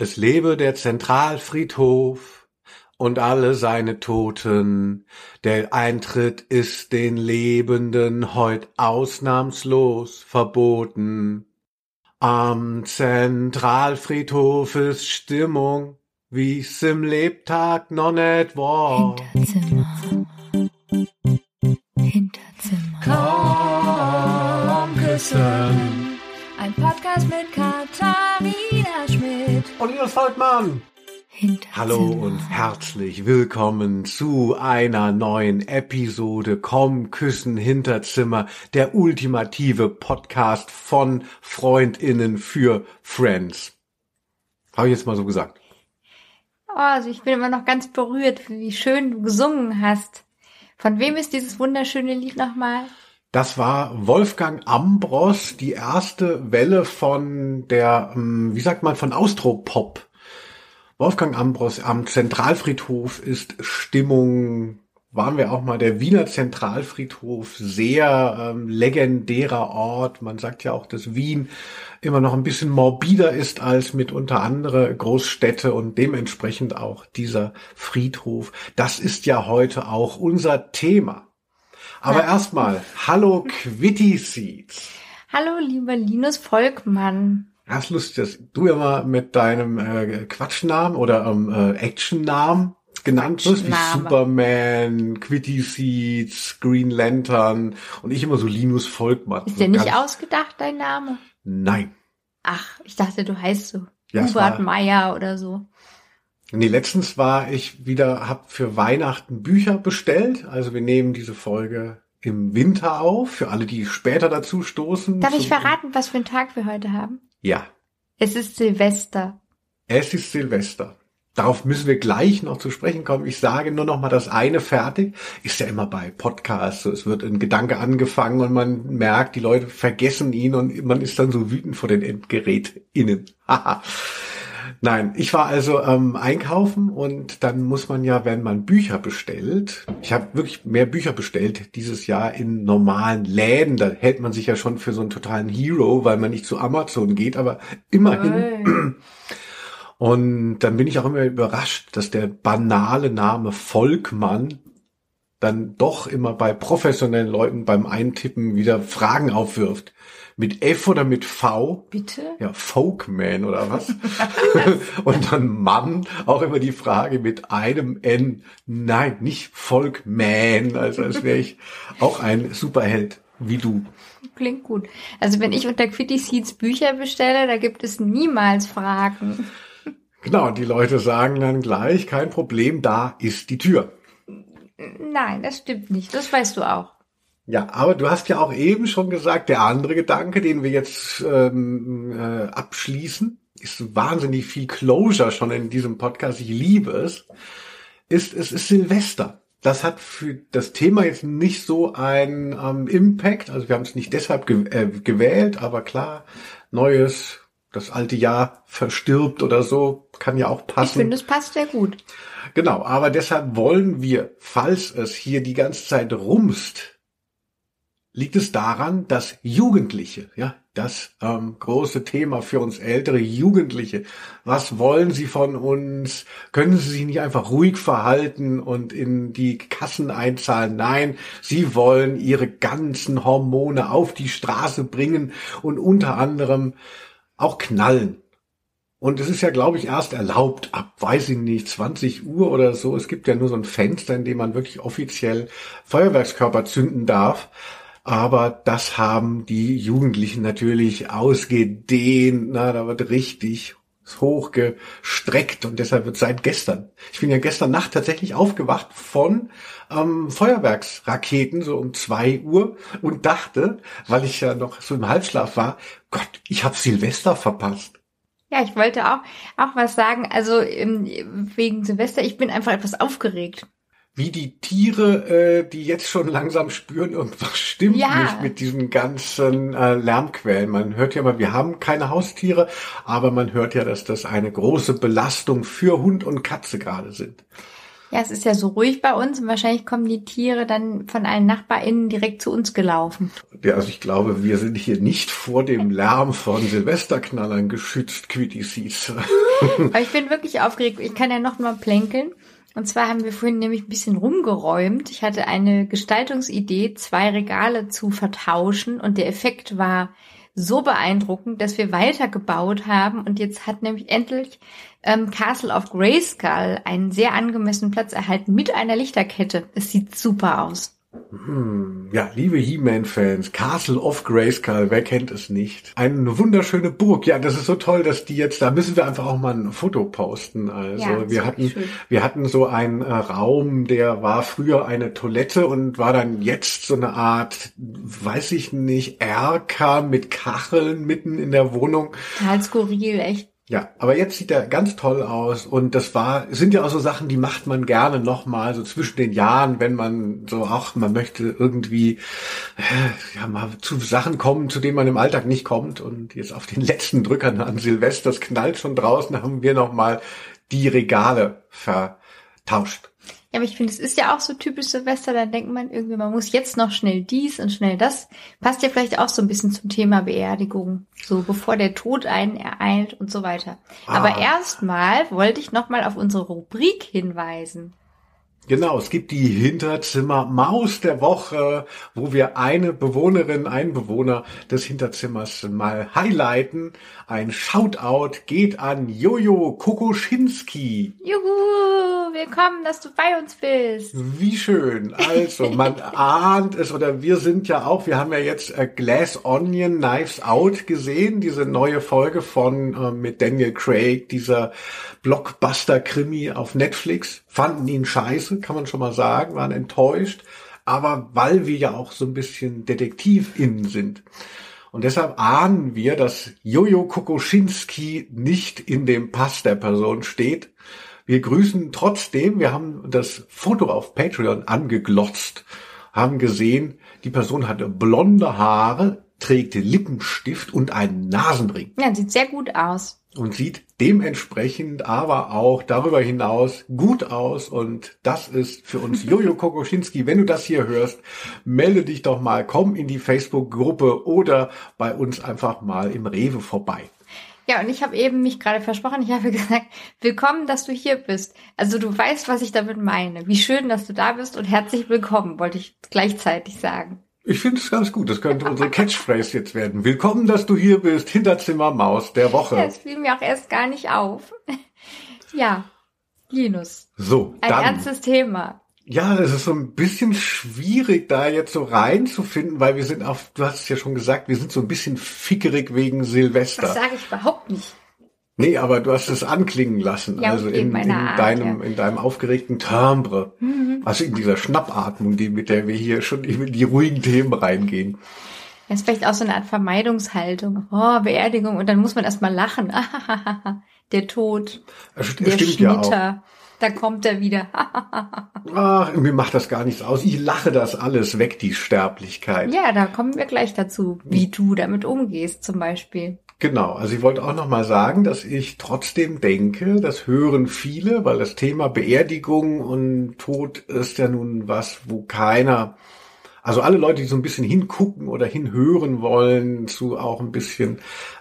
Es lebe der Zentralfriedhof und alle seine Toten. Der Eintritt ist den Lebenden heut ausnahmslos verboten. Am Zentralfriedhof ist Stimmung, wie's im Lebtag noch net war. Hinterzimmer. Hinterzimmer. Komm küssen. Ein Podcast mit Schmidt. Und Linus Volkmann. Hinterzimmer. Hallo und herzlich willkommen zu einer neuen Episode Komm Küssen Hinterzimmer, der ultimative Podcast von Freundinnen für Friends. Habe ich jetzt mal so gesagt. Oh, also ich bin immer noch ganz berührt, wie schön du gesungen hast. Von wem ist dieses wunderschöne Lied nochmal? Das war Wolfgang Ambros, die erste Welle von der, ähm, wie sagt man, von Austropop. Wolfgang Ambros am Zentralfriedhof ist Stimmung, waren wir auch mal der Wiener Zentralfriedhof, sehr ähm, legendärer Ort. Man sagt ja auch, dass Wien immer noch ein bisschen morbider ist als mitunter andere Großstädte und dementsprechend auch dieser Friedhof. Das ist ja heute auch unser Thema. Aber erstmal, hallo Quitty Seeds. Hallo, lieber Linus Volkmann. Ist lustig, dass du immer mit deinem äh, Quatschnamen oder ähm, äh, Actionnamen genannt wirst, wie. Superman, Quitty Seeds, Green Lantern und ich immer so Linus Volkmann. Ist so dir nicht ausgedacht, dein Name? Nein. Ach, ich dachte, du heißt so. Ja, Hubert Meier oder so. Nee, letztens war ich wieder, hab für Weihnachten Bücher bestellt. Also wir nehmen diese Folge im Winter auf, für alle, die später dazu stoßen. Darf ich verraten, was für einen Tag wir heute haben? Ja. Es ist Silvester. Es ist Silvester. Darauf müssen wir gleich noch zu sprechen kommen. Ich sage nur noch mal das eine fertig. Ist ja immer bei Podcasts. so, Es wird ein Gedanke angefangen und man merkt, die Leute vergessen ihn und man ist dann so wütend vor den EndgerätInnen. Haha. Nein, ich war also ähm, einkaufen und dann muss man ja, wenn man Bücher bestellt, ich habe wirklich mehr Bücher bestellt dieses Jahr in normalen Läden, da hält man sich ja schon für so einen totalen Hero, weil man nicht zu Amazon geht, aber immerhin Hey. und dann bin ich auch immer überrascht, dass der banale Name Volkmann dann doch immer bei professionellen Leuten beim Eintippen wieder Fragen aufwirft. Mit F oder mit V? Bitte? Ja, Folkman oder was? Und dann Mann auch immer die Frage mit einem N. Nein, nicht Folkman, also als wäre ich auch ein Superheld wie du. Klingt gut. Also wenn ich unter Quitty Seeds Bücher bestelle, da gibt es niemals Fragen. Genau, die Leute sagen dann gleich, kein Problem, da ist die Tür. Nein, das stimmt nicht. Das weißt du auch. Ja, aber du hast ja auch eben schon gesagt, der andere Gedanke, den wir jetzt ähm, äh, abschließen, ist wahnsinnig viel Closure schon in diesem Podcast. Ich liebe es. Ist es ist Silvester. Das hat für das Thema jetzt nicht so einen ähm, Impact. Also wir haben es nicht deshalb ge äh, gewählt, aber klar, neues, das alte Jahr verstirbt oder so, kann ja auch Ich passen. finde, es passt sehr gut. Genau, aber deshalb wollen wir, falls es hier die ganze Zeit rumst, liegt es daran, dass Jugendliche, ja, das ähm, große Thema für uns ältere Jugendliche, was wollen sie von uns? Können sie sich nicht einfach ruhig verhalten und in die Kassen einzahlen? Nein, sie wollen ihre ganzen Hormone auf die Straße bringen und unter anderem auch knallen. Und es ist ja, glaube ich, erst erlaubt ab, weiß ich nicht, 20 Uhr oder so. Es gibt ja nur so ein Fenster, in dem man wirklich offiziell Feuerwerkskörper zünden darf. Aber das haben die Jugendlichen natürlich ausgedehnt. Na, da wird richtig hochgestreckt und deshalb wird seit gestern. Ich bin ja gestern Nacht tatsächlich aufgewacht von ähm, Feuerwerksraketen so um zwei Uhr und dachte, weil ich ja noch so im Halbschlaf war, Gott, ich habe Silvester verpasst. Ja, ich wollte auch, auch was sagen. Also ähm, wegen Silvester, ich bin einfach etwas aufgeregt. Wie die Tiere, äh, die jetzt schon langsam spüren, irgendwas stimmt Ja. nicht mit diesen ganzen äh, Lärmquellen. Man hört ja mal, wir haben keine Haustiere, aber man hört ja, dass das eine große Belastung für Hund und Katze gerade sind. Ja, es ist ja so ruhig bei uns und wahrscheinlich kommen die Tiere dann von allen NachbarInnen direkt zu uns gelaufen. Ja, also ich glaube, wir sind hier nicht vor dem Lärm von Silvesterknallern geschützt, Quitties. Aber ich bin wirklich aufgeregt. Ich kann ja noch mal plänkeln. Und zwar haben wir vorhin nämlich ein bisschen rumgeräumt. Ich hatte eine Gestaltungsidee, zwei Regale zu vertauschen und der Effekt war so beeindruckend, dass wir weitergebaut haben und jetzt hat nämlich endlich ähm, Castle of Grayskull einen sehr angemessenen Platz erhalten mit einer Lichterkette. Es sieht super aus. Hm, ja, liebe He-Man-Fans, Castle of Grayskull, wer kennt es nicht? Eine wunderschöne Burg. Ja, das ist so toll, dass die jetzt, da müssen wir einfach auch mal ein Foto posten. Also ja, wir hatten, schön. wir hatten so einen äh, Raum, der war früher eine Toilette und war dann jetzt so eine Art, weiß ich nicht, Erker mit Kacheln mitten in der Wohnung. Total skurril, echt ja, aber jetzt sieht er ganz toll aus und das war, sind ja auch so Sachen, die macht man gerne nochmal, so zwischen den Jahren, wenn man so auch, man möchte irgendwie, äh, ja, mal zu Sachen kommen, zu denen man im Alltag nicht kommt und jetzt auf den letzten Drückern an Silvester, das knallt schon draußen, haben wir nochmal die Regale vertauscht. Ja, aber ich finde, es ist ja auch so typisch Silvester, da denkt man irgendwie, man muss jetzt noch schnell dies und schnell das. Passt ja vielleicht auch so ein bisschen zum Thema Beerdigung. So bevor der Tod einen ereilt und so weiter. Ah. Aber erstmal wollte ich nochmal auf unsere Rubrik hinweisen. Genau, es gibt die Hinterzimmer Maus der Woche, wo wir eine Bewohnerin, einen Bewohner des Hinterzimmers mal highlighten. Ein Shoutout geht an Jojo Kokoschinski. Juhu, willkommen, dass du bei uns bist. Wie schön. Also, man ahnt es, oder wir sind ja auch, wir haben ja jetzt äh, Glass Onion Knives Out gesehen, diese neue Folge von äh, mit Daniel Craig, dieser Blockbuster-Krimi auf Netflix, fanden ihn scheiße, kann man schon mal sagen, waren enttäuscht, aber weil wir ja auch so ein bisschen DetektivInnen sind. Und deshalb ahnen wir, dass Jojo Kokoschinski nicht in dem Pass der Person steht. Wir grüßen trotzdem, wir haben das Foto auf Patreon angeglotzt, haben gesehen, die Person hatte blonde Haare, trägt Lippenstift und einen Nasenring. Ja, sieht sehr gut aus und sieht dementsprechend aber auch darüber hinaus gut aus und das ist für uns Jojo Kokoschinski. Wenn du das hier hörst, melde dich doch mal, komm in die Facebook-Gruppe oder bei uns einfach mal im Rewe vorbei. Ja, und ich habe eben mich gerade versprochen, ich habe gesagt, willkommen, dass du hier bist. Also du weißt, was ich damit meine. Wie schön, dass du da bist und herzlich willkommen, wollte ich gleichzeitig sagen. Ich finde es ganz gut. Das könnte unsere Catchphrase jetzt werden. Willkommen, dass du hier bist. Hinterzimmer Maus der Woche. Das fiel mir auch erst gar nicht auf. ja, Linus. So, ein dann. ernstes Thema. Ja, es ist so ein bisschen schwierig, da jetzt so reinzufinden, weil wir sind auf, du hast es ja schon gesagt, wir sind so ein bisschen fickerig wegen Silvester. Das sage ich überhaupt nicht. Nee, aber du hast es anklingen lassen, ja, also in, in Art, deinem, ja. in deinem aufgeregten Timbre. Mhm. Also in dieser Schnappatmung, die, mit der wir hier schon in die ruhigen Themen reingehen. Das ist vielleicht auch so eine Art Vermeidungshaltung. Oh, Beerdigung. Und dann muss man erstmal lachen. der Tod. Das der stimmt Schnitter. Ja auch. Da kommt er wieder. Ach, mir macht das gar nichts aus. Ich lache das alles weg, die Sterblichkeit. Ja, da kommen wir gleich dazu, wie du damit umgehst zum Beispiel. Genau, also ich wollte auch nochmal sagen, dass ich trotzdem denke, das hören viele, weil das Thema Beerdigung und Tod ist ja nun was, wo keiner also alle Leute, die so ein bisschen hingucken oder hinhören wollen zu auch ein bisschen,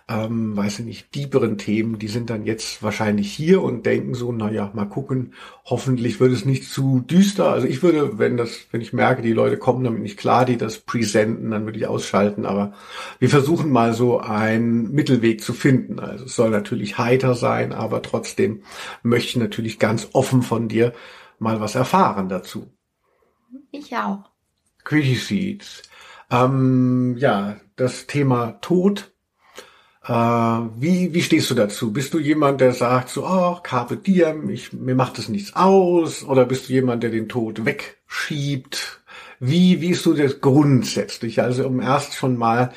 ähm, weiß ich nicht, dieberen Themen, die sind dann jetzt wahrscheinlich hier und denken so, na ja, mal gucken, hoffentlich wird es nicht zu düster. Also ich würde, wenn das, wenn ich merke, die Leute kommen damit nicht klar, die das präsenten, dann würde ich ausschalten. Aber wir versuchen mal so einen Mittelweg zu finden. Also es soll natürlich heiter sein, aber trotzdem möchte ich natürlich ganz offen von dir mal was erfahren dazu. Ich auch. Quickie Seeds. Ähm, ja, das Thema Tod. Äh, wie, wie stehst du dazu? Bist du jemand, der sagt so, oh, Carpe Diem, ich, mir macht es nichts aus? Oder bist du jemand, der den Tod wegschiebt? Wie, wie ist du das grundsätzlich? Also um erst schon mal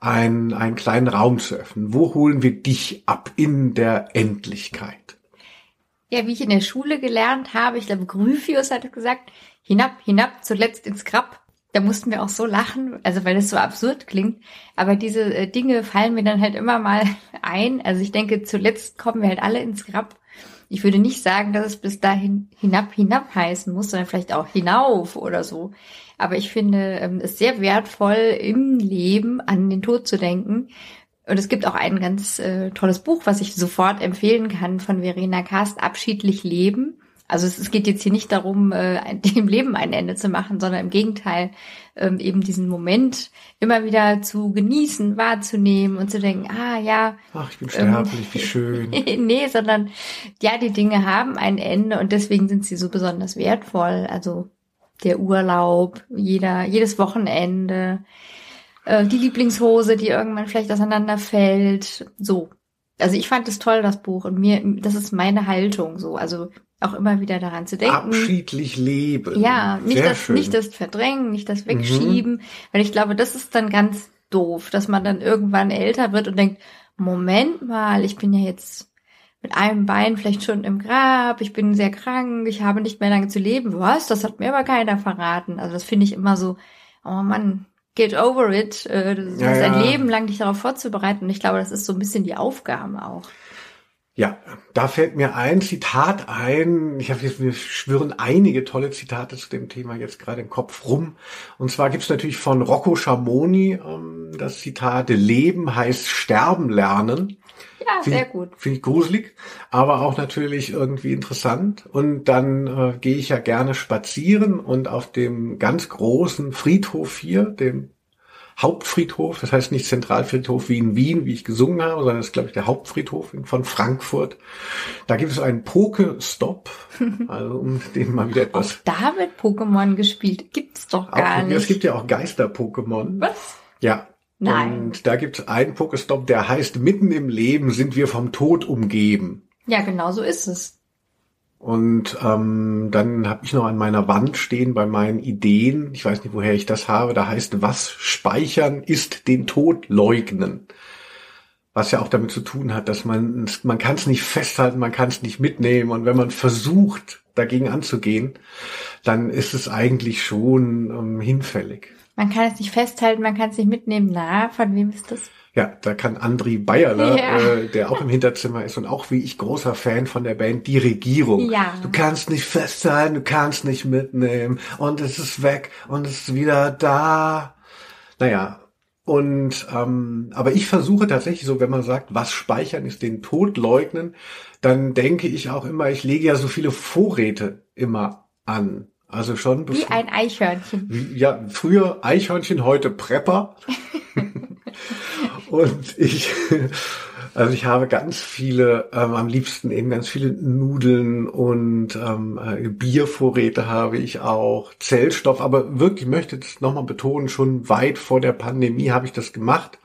einen, einen kleinen Raum zu öffnen. Wo holen wir dich ab in der Endlichkeit? Ja, wie ich in der Schule gelernt habe, ich glaube, Gryphius hat gesagt, hinab, hinab, zuletzt ins Grab da mussten wir auch so lachen, also weil es so absurd klingt. Aber diese äh, Dinge fallen mir dann halt immer mal ein. Also ich denke, zuletzt kommen wir halt alle ins Grab. Ich würde nicht sagen, dass es bis dahin hinab, hinab heißen muss, sondern vielleicht auch hinauf oder so. Aber ich finde ähm, es sehr wertvoll, im Leben an den Tod zu denken. Und es gibt auch ein ganz äh, tolles Buch, was ich sofort empfehlen kann von Verena Kast, Abschiedlich Leben. Also es, es geht jetzt hier nicht darum, äh, dem Leben ein Ende zu machen, sondern im Gegenteil, ähm, eben diesen Moment immer wieder zu genießen, wahrzunehmen und zu denken, ah ja. Ach, ich bin sterblich, ähm, wie schön. nee, sondern ja, die Dinge haben ein Ende und deswegen sind sie so besonders wertvoll. Also der Urlaub, jeder, jedes Wochenende, äh, die Lieblingshose, die irgendwann vielleicht auseinanderfällt, so. Also ich fand es toll, das Buch und mir, das ist meine Haltung so. Also auch immer wieder daran zu denken. Abschiedlich leben. Ja, nicht Sehr das, schön. nicht das Verdrängen, nicht das Wegschieben, mhm. weil ich glaube, das ist dann ganz doof, dass man dann irgendwann älter wird und denkt, Moment mal, ich bin ja jetzt mit einem Bein vielleicht schon im Grab, ich bin sehr krank, ich habe nicht mehr lange zu leben. Was? Das hat mir aber keiner verraten. Also das finde ich immer so, oh Mann, get over it. Äh, ja, ist ein ja. Leben lang dich darauf vorzubereiten. Und ich glaube, das ist so ein bisschen die Aufgabe auch. Ja, da fällt mir ein Zitat ein. Ich habe jetzt, mir schwören einige tolle Zitate zu dem Thema jetzt gerade im Kopf rum. Und zwar gibt's natürlich von Rocco Schamoni ähm, das Zitat, Leben heißt sterben lernen. Ja, sehr gut. Finde ich gruselig, aber auch natürlich irgendwie interessant. Und dann äh, gehe ich ja gerne spazieren und auf dem ganz großen Friedhof hier, dem Hauptfriedhof, das heißt nicht Zentralfriedhof wie in Wien, wie ich gesungen habe, sondern das ist, glaube ich, der Hauptfriedhof von Frankfurt. Da gibt es einen Poke-Stop, also um den mal wieder etwas... Auch da wird Pokémon gespielt, gibt's doch gar auch, nicht. Es gibt ja auch Geister-Pokémon. Was? Ja, Nein. Und da gibt es einen Pokestop, der heißt, mitten im Leben sind wir vom Tod umgeben. Ja, genau so ist es. Und ähm, dann habe ich noch an meiner Wand stehen bei meinen Ideen, ich weiß nicht, woher ich das habe, da heißt, was speichern ist den Tod leugnen. Was ja auch damit zu tun hat, dass man, man kann es nicht festhalten, man kann es nicht mitnehmen. Und wenn man versucht, dagegen anzugehen, dann ist es eigentlich schon ähm, hinfällig. Man kann es nicht festhalten, man kann es nicht mitnehmen. Na, von wem ist das? Ja, da kann Andri Bayerler, ja. äh, der auch im Hinterzimmer ist und auch wie ich großer Fan von der Band Die Regierung. Ja. Du kannst nicht festhalten, du kannst nicht mitnehmen und es ist weg und es ist wieder da. Naja, und ähm, aber ich versuche tatsächlich so, wenn man sagt, was speichern ist den Tod leugnen, dann denke ich auch immer, ich lege ja so viele Vorräte immer an. Also schon. Wie ein Eichhörnchen. Wie, ja, früher Eichhörnchen, heute Prepper. Und ich, also ich habe ganz viele, ähm, am liebsten eben ganz viele Nudeln und ähm, äh, Biervorräte habe ich auch, Zellstoff, aber wirklich, ich möchte das nochmal betonen, schon weit vor der Pandemie habe ich das gemacht.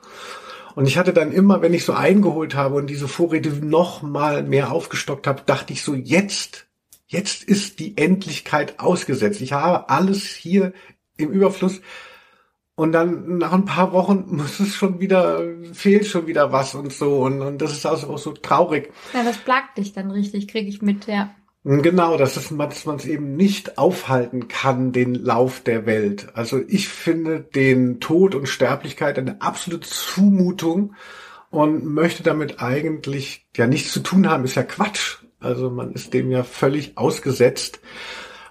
Und ich hatte dann immer, wenn ich so eingeholt habe und diese Vorräte noch mal mehr aufgestockt habe, dachte ich so, jetzt Jetzt ist die Endlichkeit ausgesetzt. Ich habe alles hier im Überfluss. Und dann nach ein paar Wochen muss es schon wieder, fehlt schon wieder was und so. Und, und das ist also auch so traurig. Ja, das plagt dich dann richtig, kriege ich mit, ja. Genau, das ist, dass man es eben nicht aufhalten kann, den Lauf der Welt. Also ich finde den Tod und Sterblichkeit eine absolute Zumutung und möchte damit eigentlich ja nichts zu tun haben, ist ja Quatsch. Also man ist dem ja völlig ausgesetzt.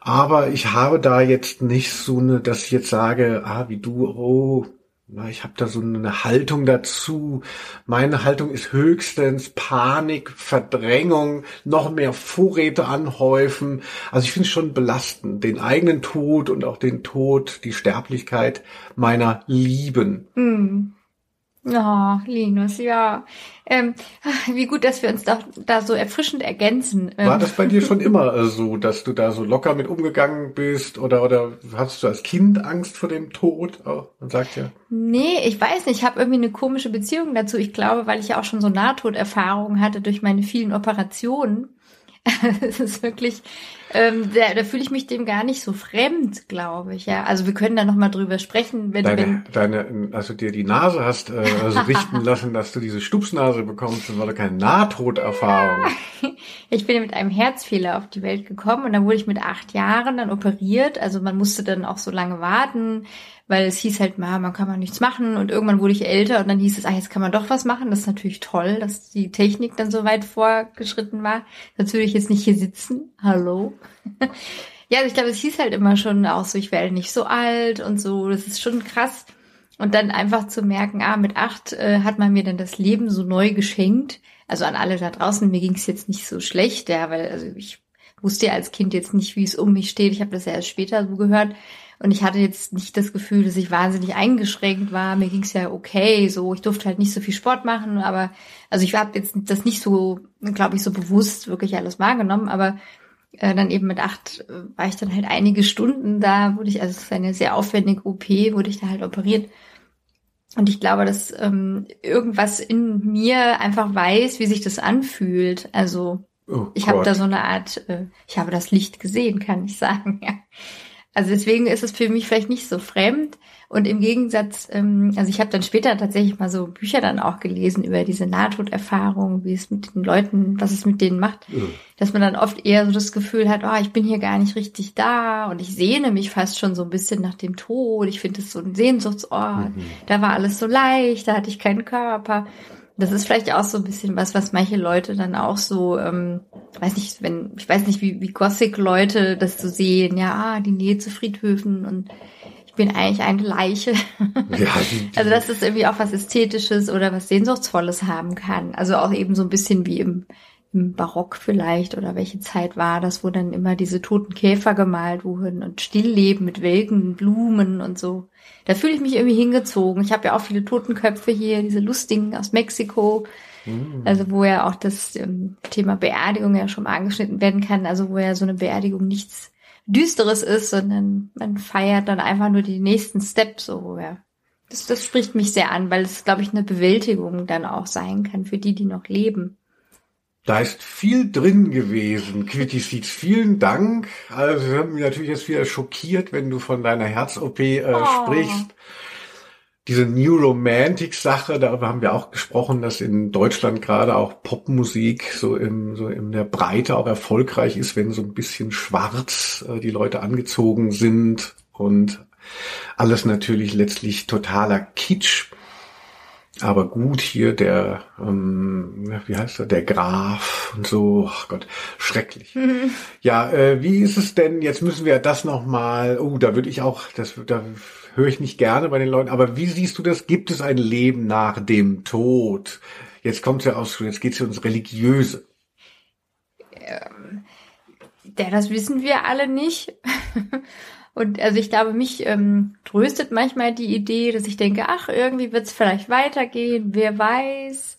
Aber ich habe da jetzt nicht so eine, dass ich jetzt sage, ah, wie du, oh, na, ich habe da so eine Haltung dazu. Meine Haltung ist höchstens Panik, Verdrängung, noch mehr Vorräte anhäufen. Also ich finde es schon belastend, den eigenen Tod und auch den Tod, die Sterblichkeit meiner Lieben. Mm. Oh, Linus, ja. Ähm, wie gut, dass wir uns da, da so erfrischend ergänzen. Ähm. War das bei dir schon immer äh, so, dass du da so locker mit umgegangen bist? Oder, oder hast du als Kind Angst vor dem Tod? Oh, man sagt ja. Nee, ich weiß nicht. Ich habe irgendwie eine komische Beziehung dazu. Ich glaube, weil ich ja auch schon so Nahtoderfahrungen hatte durch meine vielen Operationen. Es ist wirklich, ähm, da, da fühle ich mich dem gar nicht so fremd, glaube ich. Ja, also wir können da noch mal drüber sprechen, wenn deine, wenn deine, also dir die Nase hast äh, also richten lassen, dass du diese Stupsnase bekommst, das war doch keine Nahtoderfahrung. Ich bin mit einem Herzfehler auf die Welt gekommen und dann wurde ich mit acht Jahren dann operiert. Also man musste dann auch so lange warten, weil es hieß halt mal, man kann man nichts machen und irgendwann wurde ich älter und dann hieß es, ah, jetzt kann man doch was machen. Das ist natürlich toll, dass die Technik dann so weit vorgeschritten war. Sonst würde ich jetzt nicht hier sitzen. Hallo. ja, also ich glaube, es hieß halt immer schon auch so, ich werde nicht so alt und so. Das ist schon krass. Und dann einfach zu merken, ah, mit acht äh, hat man mir dann das Leben so neu geschenkt. Also an alle da draußen, mir ging es jetzt nicht so schlecht, ja, weil also ich wusste ja als Kind jetzt nicht, wie es um mich steht. Ich habe das ja erst später so gehört. Und ich hatte jetzt nicht das Gefühl, dass ich wahnsinnig eingeschränkt war. Mir ging es ja okay, so ich durfte halt nicht so viel Sport machen, aber also ich habe jetzt das nicht so, glaube ich, so bewusst wirklich alles wahrgenommen, aber äh, dann eben mit acht äh, war ich dann halt einige Stunden da, wurde ich, also es ist eine sehr aufwendige OP, wurde ich da halt operiert. Und ich glaube, dass ähm, irgendwas in mir einfach weiß, wie sich das anfühlt. Also oh ich habe da so eine Art, äh, ich habe das Licht gesehen, kann ich sagen, ja. Also deswegen ist es für mich vielleicht nicht so fremd. Und im Gegensatz, ähm, also ich habe dann später tatsächlich mal so Bücher dann auch gelesen über diese Nahtoderfahrung, wie es mit den Leuten, was es mit denen macht, mhm. dass man dann oft eher so das Gefühl hat, oh, ich bin hier gar nicht richtig da und ich sehne mich fast schon so ein bisschen nach dem Tod. Ich finde es so ein Sehnsuchtsort. Mhm. Da war alles so leicht, da hatte ich keinen Körper. Das ist vielleicht auch so ein bisschen was, was manche Leute dann auch so, ähm, weiß nicht, wenn, ich weiß nicht, wie, wie Gothic-Leute das so sehen, ja, ah, die Nähe zu Friedhöfen und ich bin eigentlich eine Leiche. Ja, die, die, also dass es irgendwie auch was Ästhetisches oder was Sehnsuchtsvolles haben kann. Also auch eben so ein bisschen wie im Barock vielleicht oder welche Zeit war das, wo dann immer diese toten Käfer gemalt wurden und Stillleben mit welken Blumen und so. Da fühle ich mich irgendwie hingezogen. Ich habe ja auch viele Totenköpfe hier, diese lustigen aus Mexiko. Mhm. Also wo ja auch das ähm, Thema Beerdigung ja schon mal angeschnitten werden kann. Also wo ja so eine Beerdigung nichts Düsteres ist, sondern man feiert dann einfach nur die nächsten Steps. So, ja. Das, das spricht mich sehr an, weil es, glaube ich, eine Bewältigung dann auch sein kann für die, die noch leben. Da ist viel drin gewesen. Quitty Seeds, vielen Dank. Also, wir haben mich natürlich jetzt wieder schockiert, wenn du von deiner Herz-OP äh, oh. sprichst. Diese New Romantic Sache, darüber haben wir auch gesprochen, dass in Deutschland gerade auch Popmusik so im, so in der Breite auch erfolgreich ist, wenn so ein bisschen schwarz äh, die Leute angezogen sind und alles natürlich letztlich totaler Kitsch. Aber gut, hier der, ähm, wie heißt er, der Graf und so, ach Gott, schrecklich. Mhm. Ja, äh, wie ist es denn, jetzt müssen wir das nochmal, oh, da würde ich auch, das, da höre ich nicht gerne bei den Leuten, aber wie siehst du das? Gibt es ein Leben nach dem Tod? Jetzt kommt ja aus, jetzt geht's ja ums Religiöse. Ähm, ja, das wissen wir alle nicht. Und also ich glaube, mich ähm, tröstet manchmal die Idee, dass ich denke, ach, irgendwie wird es vielleicht weitergehen, wer weiß.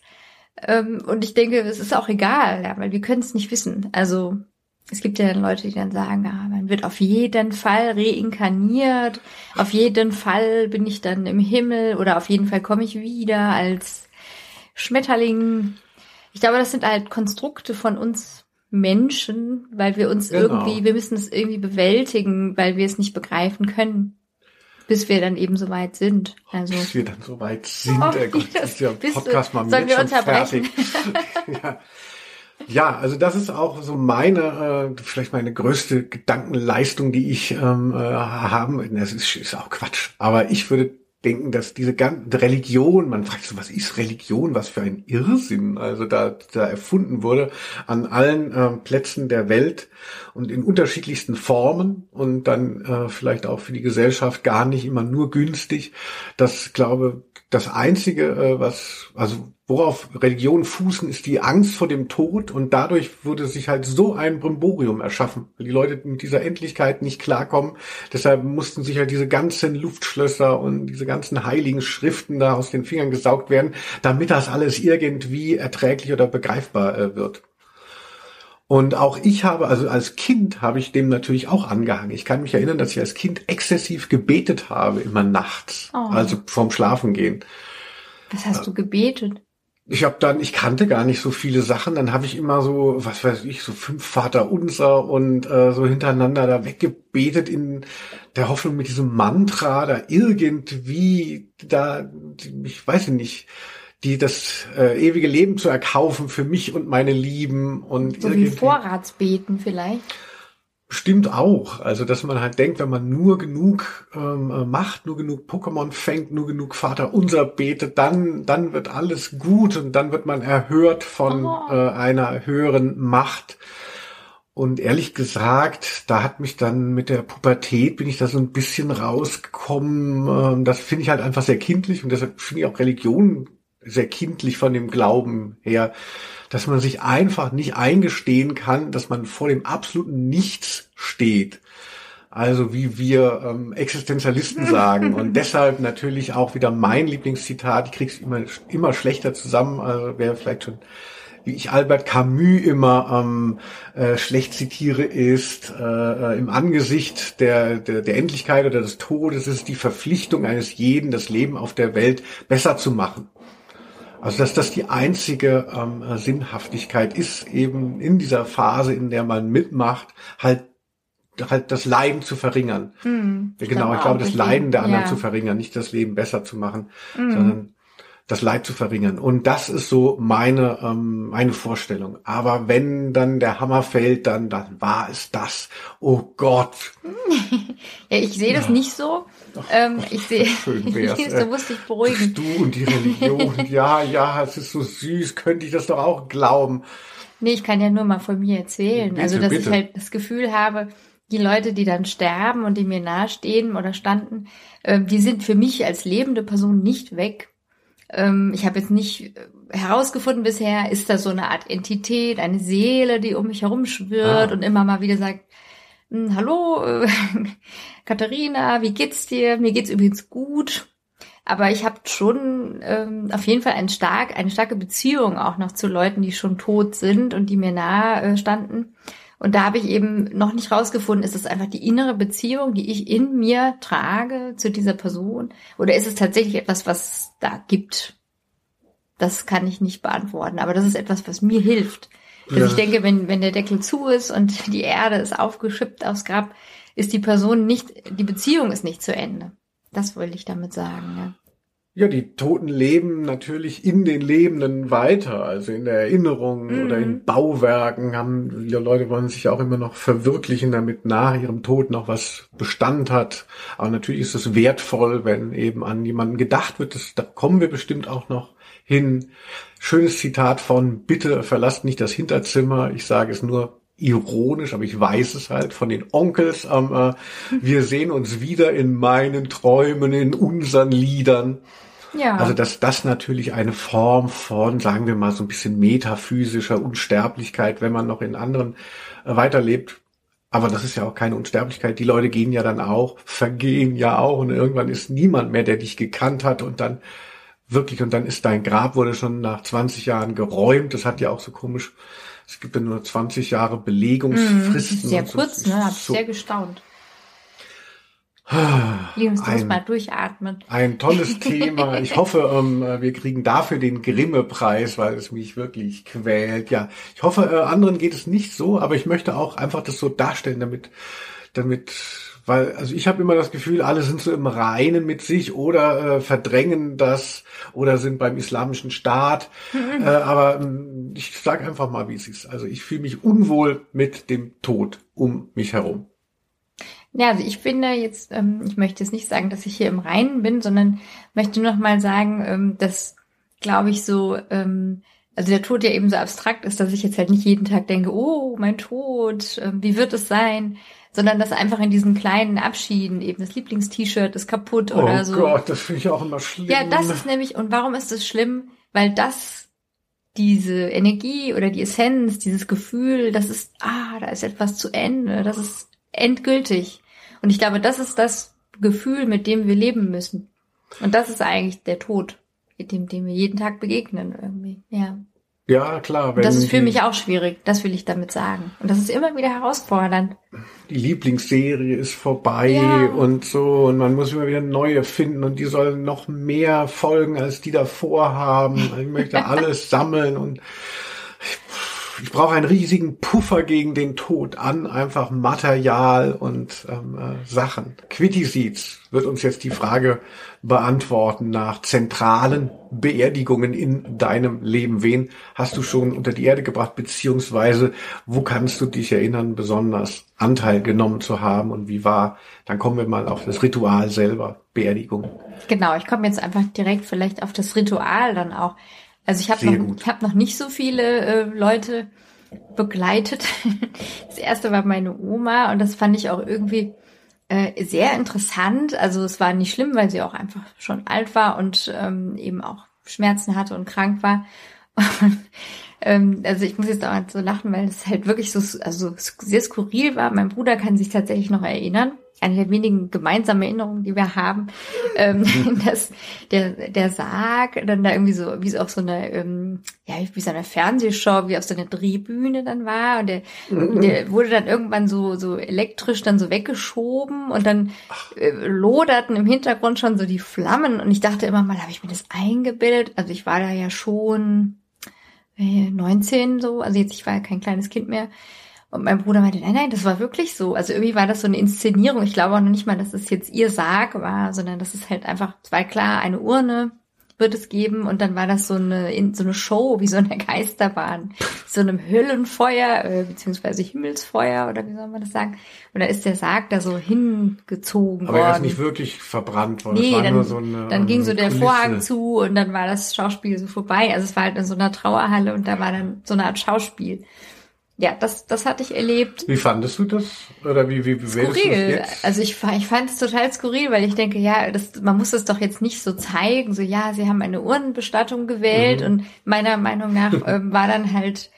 Ähm, und ich denke, es ist auch egal, ja, weil wir können es nicht wissen. Also es gibt ja dann Leute, die dann sagen, ah, man wird auf jeden Fall reinkarniert, auf jeden Fall bin ich dann im Himmel oder auf jeden Fall komme ich wieder als Schmetterling. Ich glaube, das sind halt Konstrukte von uns Menschen, weil wir uns genau. irgendwie, wir müssen es irgendwie bewältigen, weil wir es nicht begreifen können. Bis wir dann eben so weit sind. Also, bis wir dann so weit sind. Oh, Gott, ist der Podcast mal sollen wir unterbrechen? ja. ja, also das ist auch so meine, äh, vielleicht meine größte Gedankenleistung, die ich ähm, äh, haben. Das ist, ist auch Quatsch. Aber ich würde denken, dass diese ganze Religion, man fragt so, was ist Religion, was für ein Irrsinn, also da, da erfunden wurde an allen äh, Plätzen der Welt und in unterschiedlichsten Formen und dann äh, vielleicht auch für die Gesellschaft gar nicht immer nur günstig. Das glaube, das einzige, äh, was, also worauf Religion fußen, ist die Angst vor dem Tod und dadurch wurde sich halt so ein Brimborium erschaffen, weil die Leute mit dieser Endlichkeit nicht klarkommen. Deshalb mussten sich halt diese ganzen Luftschlösser und diese ganzen heiligen Schriften da aus den Fingern gesaugt werden, damit das alles irgendwie erträglich oder begreifbar äh, wird. Und auch ich habe, also als Kind habe ich dem natürlich auch angehangen. Ich kann mich erinnern, dass ich als Kind exzessiv gebetet habe, immer nachts, oh. also vorm Schlafengehen. Was hast du gebetet? Ich habe dann, ich kannte gar nicht so viele Sachen, dann habe ich immer so, was weiß ich, so fünf Vater unser und äh, so hintereinander da weggebetet in der Hoffnung mit diesem Mantra da irgendwie da, ich weiß nicht, die das äh, ewige Leben zu erkaufen für mich und meine Lieben und so wie Vorratsbeten vielleicht. Stimmt auch. Also, dass man halt denkt, wenn man nur genug ähm, äh, macht, nur genug Pokémon fängt, nur genug Vater unser betet, dann, dann wird alles gut und dann wird man erhört von oh. äh, einer höheren Macht. Und ehrlich gesagt, da hat mich dann mit der Pubertät bin ich da so ein bisschen rausgekommen. Ähm, das finde ich halt einfach sehr kindlich und deshalb finde ich auch Religion sehr kindlich von dem Glauben her dass man sich einfach nicht eingestehen kann, dass man vor dem absoluten Nichts steht. Also wie wir ähm, Existenzialisten sagen. Und deshalb natürlich auch wieder mein Lieblingszitat. Ich krieg's immer, immer schlechter zusammen. Also wer vielleicht schon wie ich Albert Camus immer ähm, äh, schlecht zitiere, ist äh, äh, im Angesicht der, der, der Endlichkeit oder des Todes ist die Verpflichtung eines jeden, das Leben auf der Welt besser zu machen. Also dass das die einzige ähm, Sinnhaftigkeit ist, eben in dieser Phase, in der man mitmacht, halt halt das Leiden zu verringern. Hm, genau, ich glaube, das Leiden der anderen ja. zu verringern, nicht das Leben besser zu machen, hm. sondern das Leid zu verringern. Und das ist so meine, ähm, meine Vorstellung. Aber wenn dann der Hammer fällt, dann, dann war es das. Oh Gott. ja, ich sehe das ja. nicht so. Ähm, ich sehe, du musst dich beruhigen. Du und die Religion. ja, ja, es ist so süß. Könnte ich das doch auch glauben. Nee, ich kann ja nur mal von mir erzählen. Bitte, also, dass bitte. ich halt das Gefühl habe, die Leute, die dann sterben und die mir nahestehen oder standen, äh, die sind für mich als lebende Person nicht weg. Ähm, ich habe jetzt nicht äh, herausgefunden bisher, ist da so eine Art Entität, eine Seele, die um mich herum schwirrt ah. und immer mal wieder sagt, hallo, äh, Katharina, wie geht's dir? Mir geht's übrigens gut. Aber ich habe schon ähm, auf jeden Fall ein stark, eine starke Beziehung auch noch zu Leuten, die schon tot sind und die mir nahe äh, standen. Und da habe ich eben noch nicht rausgefunden, ist es einfach die innere Beziehung, die ich in mir trage zu dieser Person? Oder ist es tatsächlich etwas, was da gibt? Das kann ich nicht beantworten. Aber das ist etwas, was mir hilft. Also ja. ich denke, wenn, wenn der Deckel zu ist und die Erde ist aufgeschippt aufs Grab, ist die Person nicht, die Beziehung ist nicht zu Ende. Das wollte ich damit sagen, ja. Ja, die Toten leben natürlich in den Lebenden weiter, also in der Erinnerung mhm. oder in Bauwerken haben die Leute wollen sich auch immer noch verwirklichen, damit nach ihrem Tod noch was Bestand hat. Aber natürlich ist es wertvoll, wenn eben an jemanden gedacht wird. Das, da kommen wir bestimmt auch noch hin. Schönes Zitat von Bitte verlasst nicht das Hinterzimmer. Ich sage es nur ironisch, aber ich weiß es halt von den Onkels. Ähm, äh, wir sehen uns wieder in meinen Träumen, in unseren Liedern. Ja. Also dass das natürlich eine Form von, sagen wir mal, so ein bisschen metaphysischer Unsterblichkeit, wenn man noch in anderen äh, weiterlebt. Aber das ist ja auch keine Unsterblichkeit. Die Leute gehen ja dann auch, vergehen ja auch und irgendwann ist niemand mehr, der dich gekannt hat und dann wirklich und dann ist dein Grab wurde schon nach 20 Jahren geräumt. Das hat ja auch so komisch. Es gibt ja nur 20 Jahre Belegungsfristen. Mhm, sehr kurz, ne? Hab ich so. sehr gestaunt. Linus, du musst mal durchatmen. Ein tolles Thema. Ich hoffe, ähm, wir kriegen dafür den Grimme-Preis, weil es mich wirklich quält. Ja, ich hoffe, äh, anderen geht es nicht so, aber ich möchte auch einfach das so darstellen, damit, damit, weil, also ich habe immer das Gefühl, alle sind so im Reinen mit sich oder äh, verdrängen das oder sind beim islamischen Staat. Mhm. Äh, aber äh, ich sage einfach mal, wie es ist. Also ich fühle mich unwohl mit dem Tod um mich herum. Ja, also ich finde jetzt, ähm, ich möchte jetzt nicht sagen, dass ich hier im Reinen bin, sondern möchte noch mal sagen, ähm, dass, glaube ich, so, ähm, also der Tod ja eben so abstrakt ist, dass ich jetzt halt nicht jeden Tag denke, oh, mein Tod, äh, wie wird es sein? Sondern dass einfach in diesen kleinen Abschieden eben das Lieblingst-T-Shirt ist kaputt oh oder so. Oh Gott, das finde ich auch immer schlimm. Ja, das ist nämlich, und warum ist das schlimm? Weil das diese Energie oder die Essenz, dieses Gefühl, das ist, ah, da ist etwas zu Ende, das ist endgültig. Und ich glaube, das ist das Gefühl, mit dem wir leben müssen. Und das ist eigentlich der Tod, dem, dem wir jeden Tag begegnen irgendwie. Ja. Ja, klar. Das ist für mich auch schwierig, das will ich damit sagen. Und das ist immer wieder herausfordernd. Die Lieblingsserie ist vorbei ja. und so und man muss immer wieder neue finden und die sollen noch mehr folgen, als die davor haben. Ich möchte alles sammeln und ich brauche einen riesigen Puffer gegen den Tod an einfach Material und ähm, äh, Sachen. Quitty Seeds wird uns jetzt die Frage beantworten nach zentralen Beerdigungen in deinem Leben. Wen hast du schon unter die Erde gebracht, beziehungsweise wo kannst du dich erinnern, besonders Anteil genommen zu haben und wie war? Dann kommen wir mal auf das Ritual selber, Beerdigung. Genau, ich komme jetzt einfach direkt vielleicht auf das Ritual dann auch. Also ich habe noch, ich hab noch nicht so viele äh, Leute begleitet. Das erste war meine Oma und das fand ich auch irgendwie äh, sehr interessant. Also es war nicht schlimm, weil sie auch einfach schon alt war und ähm, eben auch Schmerzen hatte und krank war. Und, ähm, also ich muss jetzt auch so lachen, weil es halt wirklich so also sehr skurril war. Mein Bruder kann sich tatsächlich noch erinnern eine der wenigen gemeinsamen Erinnerungen, die wir haben, ähm, dass der, der Sarg dann da irgendwie so, wie so auf so eine, ähm, ja, wie so eine Fernsehshow, wie auf so einer Drehbühne dann war und der, mhm. der wurde dann irgendwann so, so elektrisch dann so weggeschoben und dann äh, loderten im Hintergrund schon so die Flammen und ich dachte immer mal, habe ich mir das eingebildet? Also ich war da ja schon äh, 19 so, also jetzt, ich war ja kein kleines Kind mehr und mein Bruder meinte, nein, nein, das war wirklich so. Also irgendwie war das so eine Inszenierung. Ich glaube auch noch nicht mal, dass es jetzt ihr Sarg war, sondern das ist halt einfach, es war klar, eine Urne wird es geben und dann war das so eine so eine Show wie so eine Geisterbahn, so einem Höllenfeuer äh, beziehungsweise Himmelsfeuer oder wie soll man das sagen? Und da ist der Sarg da so hingezogen Aber worden. Aber er ist nicht wirklich verbrannt worden. Nee, dann, so eine, dann ging so der Kulisse. Vorhang zu und dann war das Schauspiel so vorbei. Also es war halt in so einer Trauerhalle und da war dann so eine Art Schauspiel ja, das, das hatte ich erlebt. Wie fandest du das? Oder wie, wie, wie skurril. Jetzt? Also ich, ich fand es total skurril, weil ich denke, ja, das, man muss das doch jetzt nicht so zeigen, so ja, sie haben eine Urnenbestattung gewählt mhm. und meiner Meinung nach ähm, war dann halt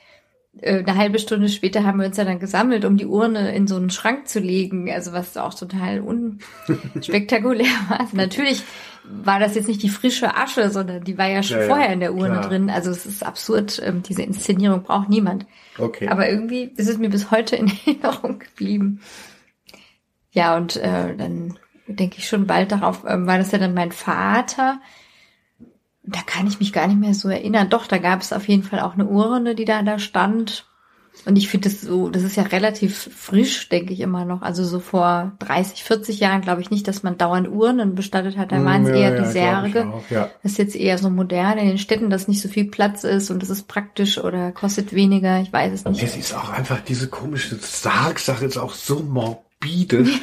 äh, eine halbe Stunde später haben wir uns ja dann gesammelt, um die Urne in so einen Schrank zu legen, also was auch total unspektakulär war. Also natürlich war das jetzt nicht die frische Asche, sondern die war ja schon ja, vorher in der Urne klar. drin. Also es ist absurd, ähm, diese Inszenierung braucht niemand. Okay. Aber irgendwie ist es mir bis heute in Erinnerung geblieben. Ja, und äh, dann denke ich schon bald darauf, ähm, war das ja dann mein Vater. Da kann ich mich gar nicht mehr so erinnern. Doch, da gab es auf jeden Fall auch eine Urne, die da da stand. Und ich finde das so, das ist ja relativ frisch, denke ich immer noch. Also so vor 30, 40 Jahren glaube ich nicht, dass man dauernd Urnen bestattet hat. Da mm, waren es ja, eher ja, die Särge. Auch, ja. Das ist jetzt eher so modern in den Städten, dass nicht so viel Platz ist und das ist praktisch oder kostet weniger. Ich weiß es nicht. Es ist auch einfach diese komische Sargsache ist auch so morbid bietet, ja.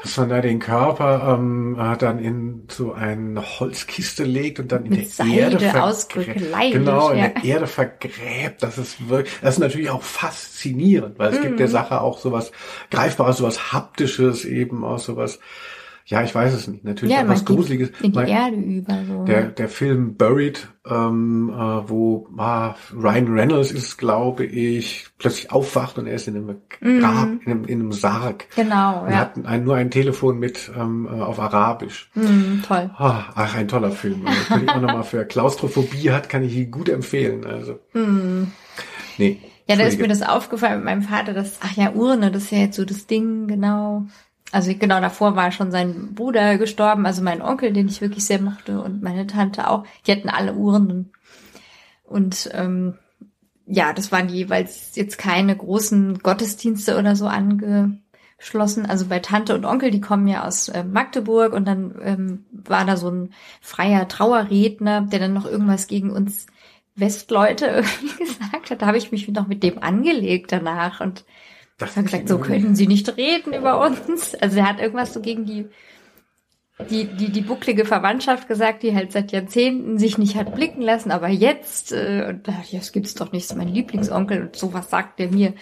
dass man da den Körper ähm, äh, dann in so eine Holzkiste legt und dann in Mit der Seide Erde vergräbt. Genau, in ja. der Erde vergräbt. Das ist wirklich, das ist natürlich auch faszinierend, weil es mhm. gibt der Sache auch sowas Greifbares, sowas Haptisches eben auch sowas ja, ich weiß es nicht. Natürlich ja, was Gruseliges. In die Erde über so. Der, der Film Buried, ähm, äh, wo ah, Ryan Reynolds ist, glaube ich, plötzlich aufwacht und er ist in einem Grab, mm. in, einem, in einem Sarg. Genau, und ja. hat ein, nur ein Telefon mit ähm, äh, auf Arabisch. Mm, toll. Ah, ach, ein toller Film. Also, wenn ich auch nochmal für Klaustrophobie hat, kann ich ihn gut empfehlen. Also. Mm. Nee. Ja, da ist mir das aufgefallen mit meinem Vater, dass, ach ja, Urne, das ist ja jetzt so das Ding, genau. Also genau davor war schon sein Bruder gestorben, also mein Onkel, den ich wirklich sehr mochte und meine Tante auch. Die hatten alle Uhren und ähm, ja, das waren jeweils jetzt keine großen Gottesdienste oder so angeschlossen. Also bei Tante und Onkel, die kommen ja aus äh, Magdeburg und dann ähm, war da so ein freier Trauerredner, der dann noch irgendwas gegen uns Westleute irgendwie gesagt hat. Da habe ich mich noch mit dem angelegt danach und das hat gesagt, so können Sie nicht reden über uns. Also er hat irgendwas so gegen die die, die, die bucklige Verwandtschaft gesagt, die halt seit Jahrzehnten sich nicht hat blicken lassen, aber jetzt, äh, und das gibt's doch nicht, mein Lieblingsonkel und sowas sagt er mir.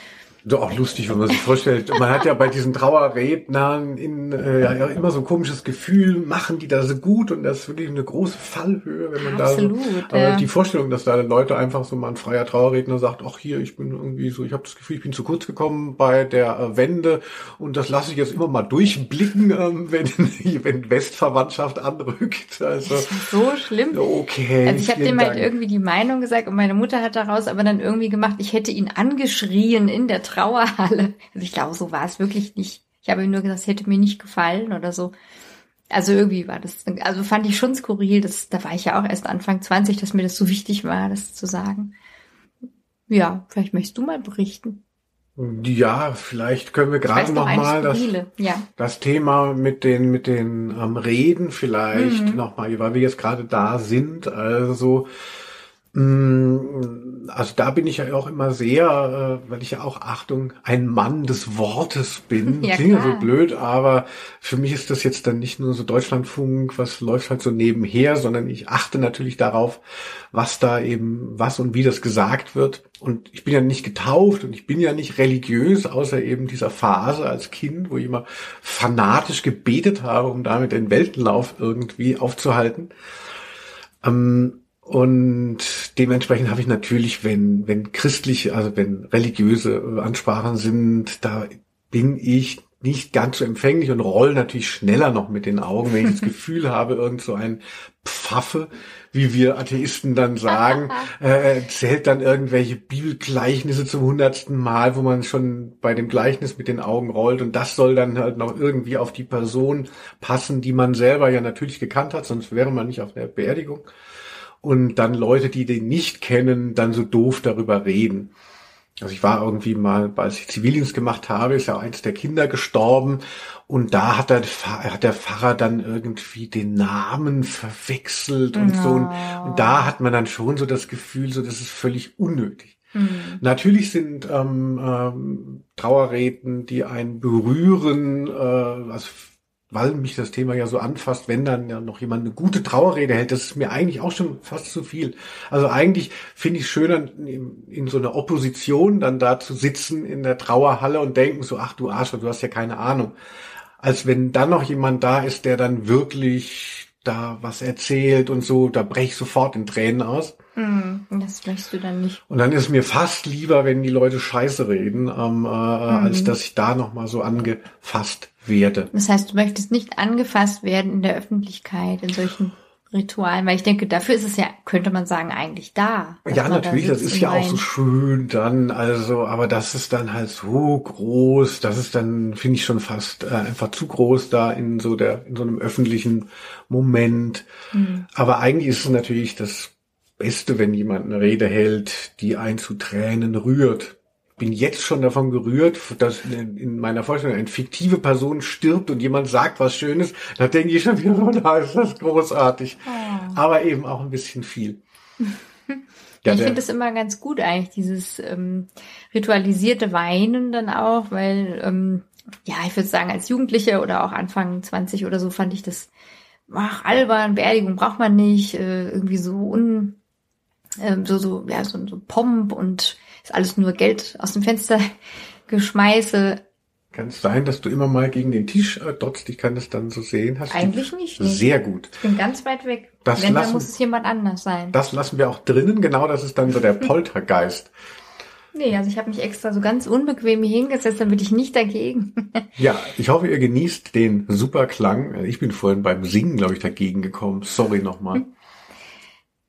So auch lustig, wenn man sich vorstellt. Man hat ja bei diesen Trauerrednern in, äh, ja, immer so ein komisches Gefühl, machen die da so gut und das ist wirklich eine große Fallhöhe, wenn man Absolut, da so, ja. die Vorstellung, dass da Leute einfach so mal ein freier Trauerredner sagt, ach hier, ich bin irgendwie so, ich habe das Gefühl, ich bin zu kurz gekommen bei der äh, Wende und das lasse ich jetzt immer mal durchblicken, ähm, wenn, wenn Westverwandtschaft anrückt. Also, das ist so schlimm. Okay. Also ich habe dem halt irgendwie die Meinung gesagt und meine Mutter hat daraus aber dann irgendwie gemacht, ich hätte ihn angeschrien in der Trauerhalle. Also ich glaube, so war es wirklich nicht. Ich habe ihm nur gesagt, es hätte mir nicht gefallen oder so. Also irgendwie war das, also fand ich schon skurril, dass, da war ich ja auch erst Anfang 20, dass mir das so wichtig war, das zu sagen. Ja, vielleicht möchtest du mal berichten. Ja, vielleicht können wir gerade noch mal das, ja. das Thema mit den mit den ähm, Reden vielleicht mhm. noch mal, weil wir jetzt gerade da sind. Also also da bin ich ja auch immer sehr, äh, weil ich ja auch Achtung, ein Mann des Wortes bin. Ja, Klingt ja so blöd, aber für mich ist das jetzt dann nicht nur so Deutschlandfunk, was läuft halt so nebenher, sondern ich achte natürlich darauf, was da eben, was und wie das gesagt wird. Und ich bin ja nicht getauft und ich bin ja nicht religiös, außer eben dieser Phase als Kind, wo ich immer fanatisch gebetet habe, um damit den Weltenlauf irgendwie aufzuhalten. Ähm, und dementsprechend habe ich natürlich, wenn, wenn christliche, also wenn religiöse Ansprachen sind, da bin ich nicht ganz so empfänglich und roll natürlich schneller noch mit den Augen, wenn ich das Gefühl habe, irgend so ein Pfaffe, wie wir Atheisten dann sagen, äh, erzählt dann irgendwelche Bibelgleichnisse zum hundertsten Mal, wo man schon bei dem Gleichnis mit den Augen rollt. Und das soll dann halt noch irgendwie auf die Person passen, die man selber ja natürlich gekannt hat, sonst wäre man nicht auf der Beerdigung und dann Leute, die den nicht kennen, dann so doof darüber reden. Also ich war irgendwie mal, als ich Zivildienst gemacht habe, ist ja eins der Kinder gestorben und da hat der, hat der Pfarrer dann irgendwie den Namen verwechselt und oh. so. Und, und, da hat man dann schon so das Gefühl, so das ist völlig unnötig. Mhm. Natürlich sind ähm, ähm, Trauerreden, die einen berühren, äh, also weil mich das Thema ja so anfasst, wenn dann ja noch jemand eine gute Trauerrede hält, das ist mir eigentlich auch schon fast zu viel. Also eigentlich finde ich es schöner, in, in, so einer Opposition dann da zu sitzen in der Trauerhalle und denken so, ach du Arsch, du hast ja keine Ahnung. Als wenn dann noch jemand da ist, der dann wirklich da was erzählt und so, da brech ich sofort in Tränen aus. Mm, das möchtest du dann nicht. Und dann ist mir fast lieber, wenn die Leute Scheiße reden, ähm, äh, mm. als dass ich da noch mal so angefasst werde. Das heißt, du möchtest nicht angefasst werden in der Öffentlichkeit, in solchen Ritualen, weil ich denke, dafür ist es ja, könnte man sagen, eigentlich da. Ja, natürlich, da das ist ja auch so schön dann, also, aber das ist dann halt so groß, das ist dann, finde ich schon fast äh, einfach zu groß da in so der, in so einem öffentlichen Moment. Mhm. Aber eigentlich ist es natürlich das Beste, wenn jemand eine Rede hält, die einen zu Tränen rührt bin jetzt schon davon gerührt, dass in meiner Vorstellung eine fiktive Person stirbt und jemand sagt was Schönes. Da denke ich schon wieder, oh, da ist das großartig. Oh. Aber eben auch ein bisschen viel. ja, ich finde das immer ganz gut eigentlich, dieses ähm, ritualisierte Weinen dann auch, weil, ähm, ja, ich würde sagen, als Jugendliche oder auch Anfang 20 oder so fand ich das, ach, albern, Beerdigung braucht man nicht, äh, irgendwie so un, äh, so, so, ja, so, so Pomp und ist alles nur Geld aus dem Fenster geschmeiße. Kann es sein, dass du immer mal gegen den Tisch äh, dotzt? Ich kann das dann so sehen. Hast Eigentlich nicht. Sehr gut. Ich bin ganz weit weg. Das Wenn, lassen, dann muss es jemand anders sein. Das lassen wir auch drinnen. Genau, das ist dann so der Poltergeist. Nee, also ich habe mich extra so ganz unbequem hier hingesetzt, damit ich nicht dagegen. ja, ich hoffe, ihr genießt den super Klang. Ich bin vorhin beim Singen, glaube ich, dagegen gekommen. Sorry nochmal.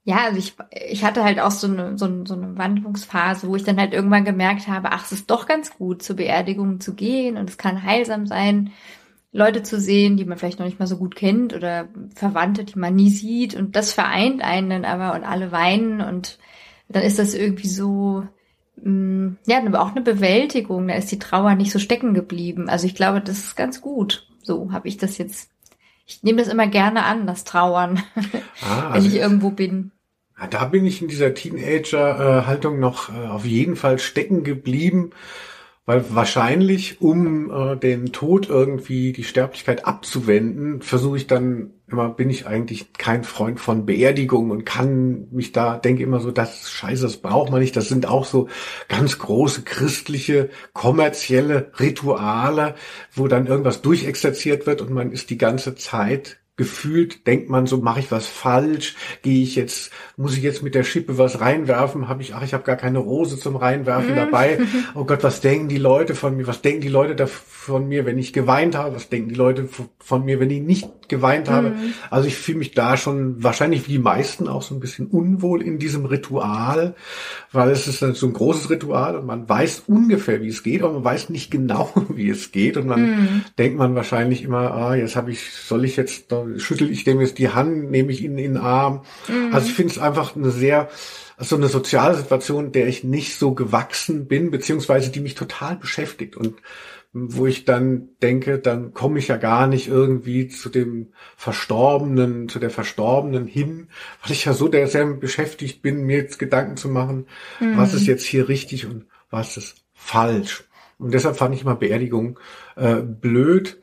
Ja, also ich, ich hatte halt auch so eine, so, eine, so eine Wandlungsphase, wo ich dann halt irgendwann gemerkt habe, ach, es ist doch ganz gut, zur Beerdigung zu gehen und es kann heilsam sein, Leute zu sehen, die man vielleicht noch nicht mal so gut kennt oder Verwandte, die man nie sieht und das vereint einen dann aber und alle weinen und dann ist das irgendwie so, mh, mm, ja, aber auch eine Bewältigung, da ist die Trauer nicht so stecken geblieben. Also ich glaube, das ist ganz gut. So habe ich das jetzt ich nehme das immer gerne an, das Trauern, ah, wenn also ich irgendwo bin. Da bin ich in dieser Teenager-Haltung noch äh, auf jeden Fall stecken geblieben, weil wahrscheinlich, um äh, den Tod irgendwie, die Sterblichkeit abzuwenden, versuche ich dann immer, bin ich eigentlich kein Freund von Beerdigung und kann mich da, denke immer so, das Scheiße, das braucht man nicht. Das sind auch so ganz große christliche, kommerzielle Rituale, wo dann irgendwas durchexerziert wird und man ist die ganze Zeit gefühlt denkt man so, mache ich was falsch? Gehe ich jetzt, muss ich jetzt mit der Schippe was reinwerfen? Habe ich, ach, ich habe gar keine Rose zum Reinwerfen mhm. dabei. Oh Gott, was denken die Leute von mir? Was denken die Leute da von mir, wenn ich geweint habe? Was denken die Leute von mir, wenn ich nicht geweint habe? Mhm. Also ich fühle mich da schon wahrscheinlich wie die meisten auch so ein bisschen unwohl in diesem Ritual, weil es ist so ein großes Ritual und man weiß ungefähr, wie es geht, aber man weiß nicht genau, wie es geht und man mhm. denkt man wahrscheinlich immer, ah, jetzt habe ich, soll ich jetzt da äh, schüttel ich dem jetzt die Hand, nehme ich ihn in den Arm. Mhm. Also ich finde es einfach eine sehr, also eine soziale Situation, der ich nicht so gewachsen bin, beziehungsweise die mich total beschäftigt und wo ich dann denke, dann komme ich ja gar nicht irgendwie zu dem Verstorbenen, zu der Verstorbenen hin, weil ich ja so der sehr beschäftigt bin, mir jetzt Gedanken zu machen, mhm. was ist jetzt hier richtig und was ist falsch. Und deshalb fand ich immer Beerdigung äh, blöd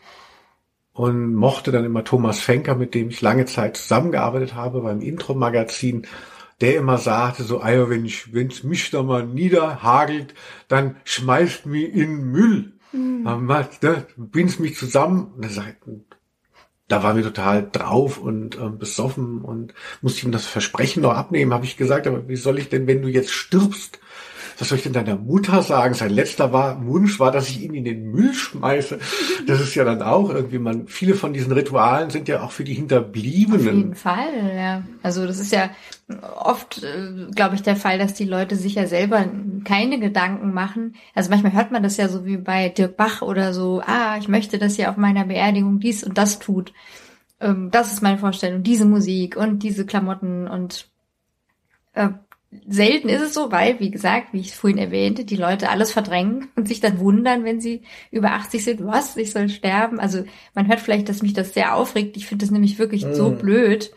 und mochte dann immer Thomas Fenker, mit dem ich lange Zeit zusammengearbeitet habe beim Intro-Magazin, der immer sagte, so, Eier, wenn ich, wenn's mich da mal niederhagelt, dann schmeißt mich in Müll. Mhm. Mal, ne, bin's mich zusammen. Und er da war mir total drauf und äh, besoffen und musste ihm das Versprechen noch abnehmen, habe ich gesagt, aber wie soll ich denn, wenn du jetzt stirbst, was soll ich denn deiner Mutter sagen? Sein letzter war, Wunsch war, dass ich ihn in den Müll schmeiße. Das ist ja dann auch irgendwie, man, viele von diesen Ritualen sind ja auch für die Hinterbliebenen. Auf jeden Fall, ja. Also das ist ja oft, äh, glaube ich, der Fall, dass die Leute sich ja selber keine Gedanken machen. Also manchmal hört man das ja so wie bei Dirk Bach oder so, ah, ich möchte, dass ihr auf meiner Beerdigung dies und das tut. Ähm, das ist meine Vorstellung, diese Musik und diese Klamotten und äh, selten ist es so, weil, wie gesagt, wie ich es vorhin erwähnte, die Leute alles verdrängen und sich dann wundern, wenn sie über 80 sind, was, ich soll sterben. Also man hört vielleicht, dass mich das sehr aufregt. Ich finde das nämlich wirklich mm. so blöd.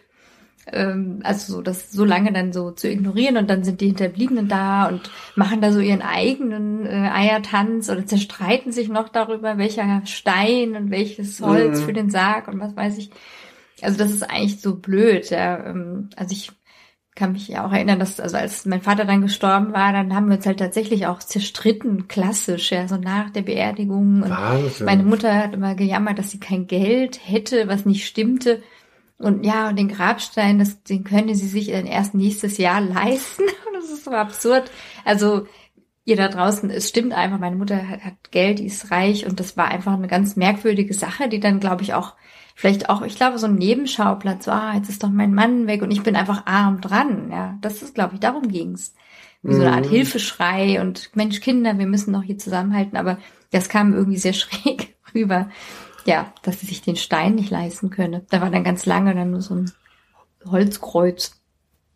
Ähm, also so, das so lange dann so zu ignorieren und dann sind die Hinterbliebenen da und machen da so ihren eigenen äh, Eiertanz oder zerstreiten sich noch darüber, welcher Stein und welches Holz mm. für den Sarg und was weiß ich. Also das ist eigentlich so blöd. Ja. Ähm, also ich kann mich ja auch erinnern, dass, also als mein Vater dann gestorben war, dann haben wir uns halt tatsächlich auch zerstritten, klassisch, ja, so nach der Beerdigung. Und Wahnsinn. meine Mutter hat immer gejammert, dass sie kein Geld hätte, was nicht stimmte. Und ja, und den Grabstein, das, den könne sie sich dann erst nächstes Jahr leisten. das ist so absurd. Also, ihr da draußen, es stimmt einfach, meine Mutter hat, hat Geld, die ist reich und das war einfach eine ganz merkwürdige Sache, die dann, glaube ich, auch vielleicht auch, ich glaube, so ein Nebenschauplatz, so, ah, jetzt ist doch mein Mann weg und ich bin einfach arm dran. Ja, das ist, glaube ich, darum ging's. Wie so eine Art mhm. Hilfeschrei und Mensch, Kinder, wir müssen doch hier zusammenhalten, aber das kam irgendwie sehr schräg rüber. Ja, dass sie sich den Stein nicht leisten könne. Da war dann ganz lange dann nur so ein Holzkreuz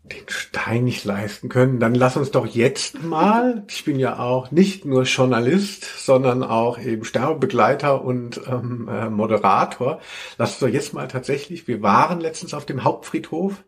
den Stein nicht leisten können, dann lass uns doch jetzt mal, ich bin ja auch nicht nur Journalist, sondern auch eben Sterbebegleiter und ähm, äh, Moderator, lass uns doch jetzt mal tatsächlich, wir waren letztens auf dem Hauptfriedhof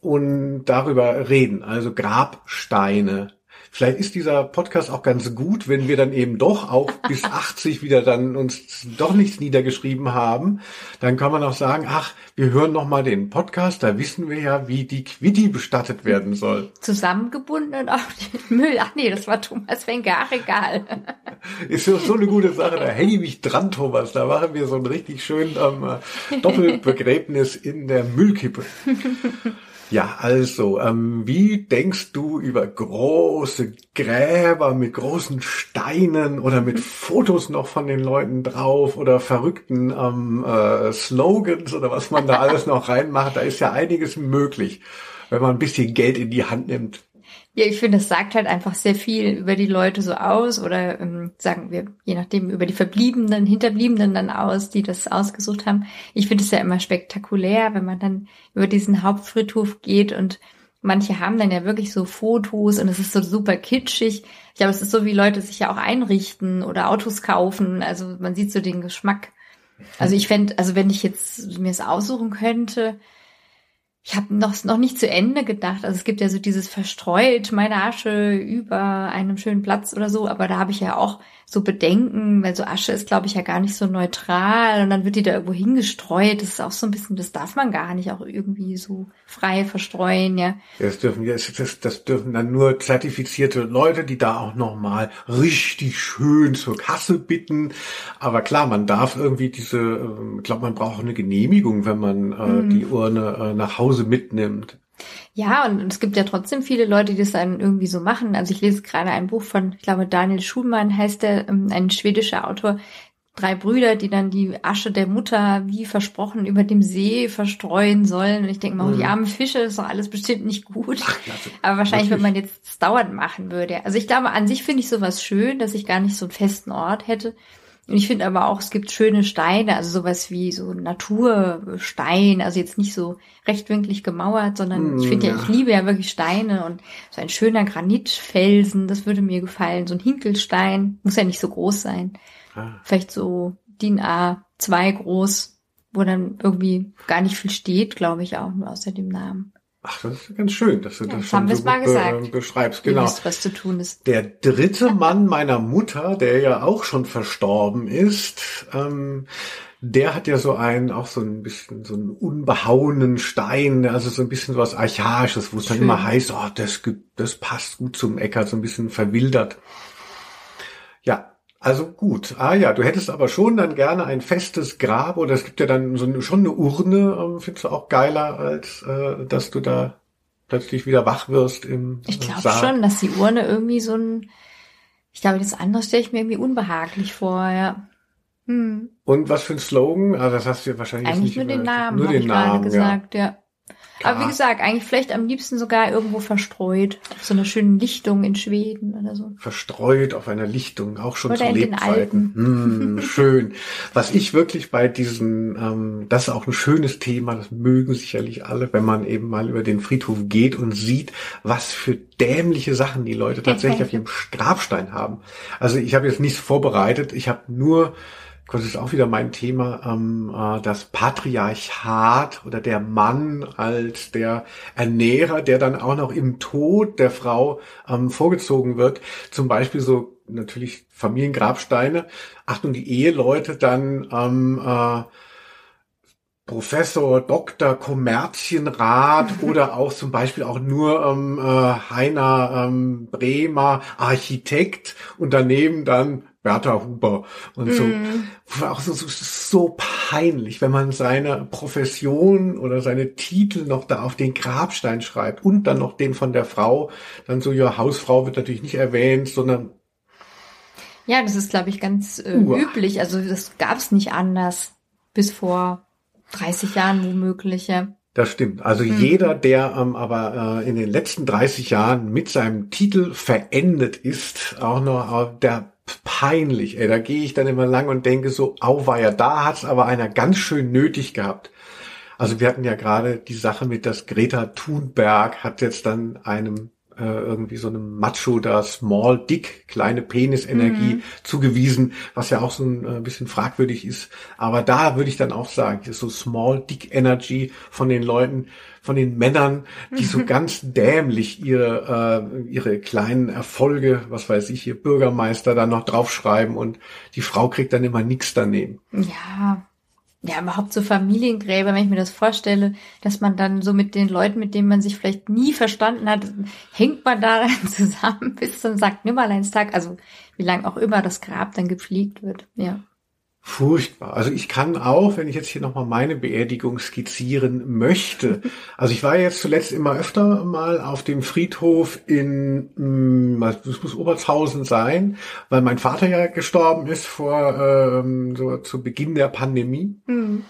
und darüber reden, also Grabsteine, Vielleicht ist dieser Podcast auch ganz gut, wenn wir dann eben doch auch bis 80 wieder dann uns doch nichts niedergeschrieben haben. Dann kann man auch sagen, ach, wir hören noch mal den Podcast, da wissen wir ja, wie die Quitti bestattet werden soll. Zusammengebunden und auf den Müll. Ach nee, das war Thomas Wenke, ach egal. Ist doch so eine gute Sache, da hänge ich mich dran, Thomas. Da machen wir so ein richtig schön ähm, Doppelbegräbnis in der Müllkippe. Ja, also, ähm, wie denkst du über große Gräber mit großen Steinen oder mit Fotos noch von den Leuten drauf oder verrückten ähm, äh, Slogans oder was man da alles noch reinmacht? Da ist ja einiges möglich, wenn man ein bisschen Geld in die Hand nimmt. Ja, ich finde, es sagt halt einfach sehr viel über die Leute so aus oder ähm, sagen wir, je nachdem, über die Verbliebenen, Hinterbliebenen dann aus, die das ausgesucht haben. Ich finde es ja immer spektakulär, wenn man dann über diesen Hauptfriedhof geht und manche haben dann ja wirklich so Fotos und es ist so super kitschig. Ich glaube, es ist so, wie Leute sich ja auch einrichten oder Autos kaufen. Also man sieht so den Geschmack. Also ich fände, also wenn ich jetzt mir es aussuchen könnte, ich habe noch, noch nicht zu Ende gedacht. Also es gibt ja so dieses verstreut meine Asche über einem schönen Platz oder so, aber da habe ich ja auch so Bedenken, weil so Asche ist, glaube ich, ja gar nicht so neutral und dann wird die da irgendwo hingestreut. Das ist auch so ein bisschen, das darf man gar nicht auch irgendwie so frei verstreuen, ja. Das dürfen, das, das, das dürfen dann nur zertifizierte Leute, die da auch nochmal richtig schön zur Kasse bitten. Aber klar, man darf irgendwie diese, ähm, ich glaube, man braucht eine Genehmigung, wenn man äh, mhm. die Urne äh, nach Hause mitnimmt. Ja, und es gibt ja trotzdem viele Leute, die das dann irgendwie so machen. Also ich lese gerade ein Buch von, ich glaube, Daniel Schulmann heißt der, ähm, ein schwedischer Autor, drei Brüder, die dann die Asche der Mutter wie versprochen über dem See verstreuen sollen. Und ich denke mal, mhm. die armen Fische, ist doch alles bestimmt nicht gut. Ach, Aber wahrscheinlich, wenn man jetzt das dauernd machen würde. Also ich glaube, an sich finde ich sowas schön, dass ich gar nicht so einen festen Ort hätte. Und ich finde aber auch, es gibt schöne Steine, also sowas wie so Naturstein, also jetzt nicht so rechtwinklig gemauert, sondern ich finde ja. ja, ich liebe ja wirklich Steine und so ein schöner Granitfelsen, das würde mir gefallen. So ein Hinkelstein, muss ja nicht so groß sein. Ah. Vielleicht so DIN A2 groß, wo dann irgendwie gar nicht viel steht, glaube ich auch, nur außer dem Namen. Ach, das ist ganz schön, dass du ja, das schon so gut be beschreibst. Genau. Wisst, was zu tun ist. Der dritte Mann meiner Mutter, der ja auch schon verstorben ist, ähm, der hat ja so einen, auch so ein bisschen so einen unbehauenen Stein, also so ein bisschen was Archaisches, wo es dann immer heißt, oh, das, das passt gut zum Äcker, so ein bisschen verwildert. Ja, also gut. Ah ja, du hättest aber schon dann gerne ein festes Grab oder es gibt ja dann so eine, schon eine Urne, ähm, findest du auch geiler, als äh, dass du da plötzlich wieder wach wirst im Ich glaube schon, dass die Urne irgendwie so ein, ich glaube, das andere stelle ich mir irgendwie unbehaglich vor, ja. Hm. Und was für ein Slogan? Also das hast du ja wahrscheinlich Eigentlich nicht nur den Namen, nur den Namen gesagt, ja. ja. Klar. Aber wie gesagt, eigentlich vielleicht am liebsten sogar irgendwo verstreut. Auf so einer schönen Lichtung in Schweden oder so. Verstreut auf einer Lichtung, auch schon oder zu Lebzeiten. Hm, schön. Was ich wirklich bei diesen, ähm, das ist auch ein schönes Thema, das mögen sicherlich alle, wenn man eben mal über den Friedhof geht und sieht, was für dämliche Sachen die Leute tatsächlich auf ihrem Grabstein haben. Also ich habe jetzt nichts vorbereitet, ich habe nur das ist auch wieder mein Thema, ähm, äh, das Patriarchat oder der Mann als der Ernährer, der dann auch noch im Tod der Frau ähm, vorgezogen wird. Zum Beispiel so natürlich Familiengrabsteine. Achtung, die Eheleute dann ähm, äh, Professor, Doktor, Kommerzienrat oder auch zum Beispiel auch nur ähm, äh, Heiner ähm, Bremer, Architekt und daneben dann Bertha Huber und so. Mm. Auch so, so, so peinlich, wenn man seine Profession oder seine Titel noch da auf den Grabstein schreibt und dann noch den von der Frau. Dann so, ja, Hausfrau wird natürlich nicht erwähnt, sondern ja, das ist, glaube ich, ganz äh, üblich. Also das gab es nicht anders bis vor 30 Jahren womöglich. Ja. Das stimmt. Also mhm. jeder, der ähm, aber äh, in den letzten 30 Jahren mit seinem Titel verendet ist, auch noch, äh, der peinlich, ey. Da gehe ich dann immer lang und denke so, auweia, da hat's aber einer ganz schön nötig gehabt. Also wir hatten ja gerade die Sache mit, dass Greta Thunberg hat jetzt dann einem äh, irgendwie so einem Macho da Small Dick, kleine Penisenergie mhm. zugewiesen, was ja auch so ein äh, bisschen fragwürdig ist. Aber da würde ich dann auch sagen, so Small Dick Energy von den Leuten, von den Männern, die so ganz dämlich ihre, äh, ihre kleinen Erfolge, was weiß ich, hier Bürgermeister da noch draufschreiben und die Frau kriegt dann immer nichts daneben. Ja, ja, überhaupt so Familiengräber, wenn ich mir das vorstelle, dass man dann so mit den Leuten, mit denen man sich vielleicht nie verstanden hat, hängt man da dann zusammen bis zum St. Nimmerleinstag, also wie lang auch immer das Grab dann gepflegt wird, ja. Furchtbar. Also ich kann auch, wenn ich jetzt hier nochmal meine Beerdigung skizzieren möchte. Also ich war jetzt zuletzt immer öfter mal auf dem Friedhof in, mm, das muss Obertshausen sein, weil mein Vater ja gestorben ist vor, ähm, so zu Beginn der Pandemie. Mhm.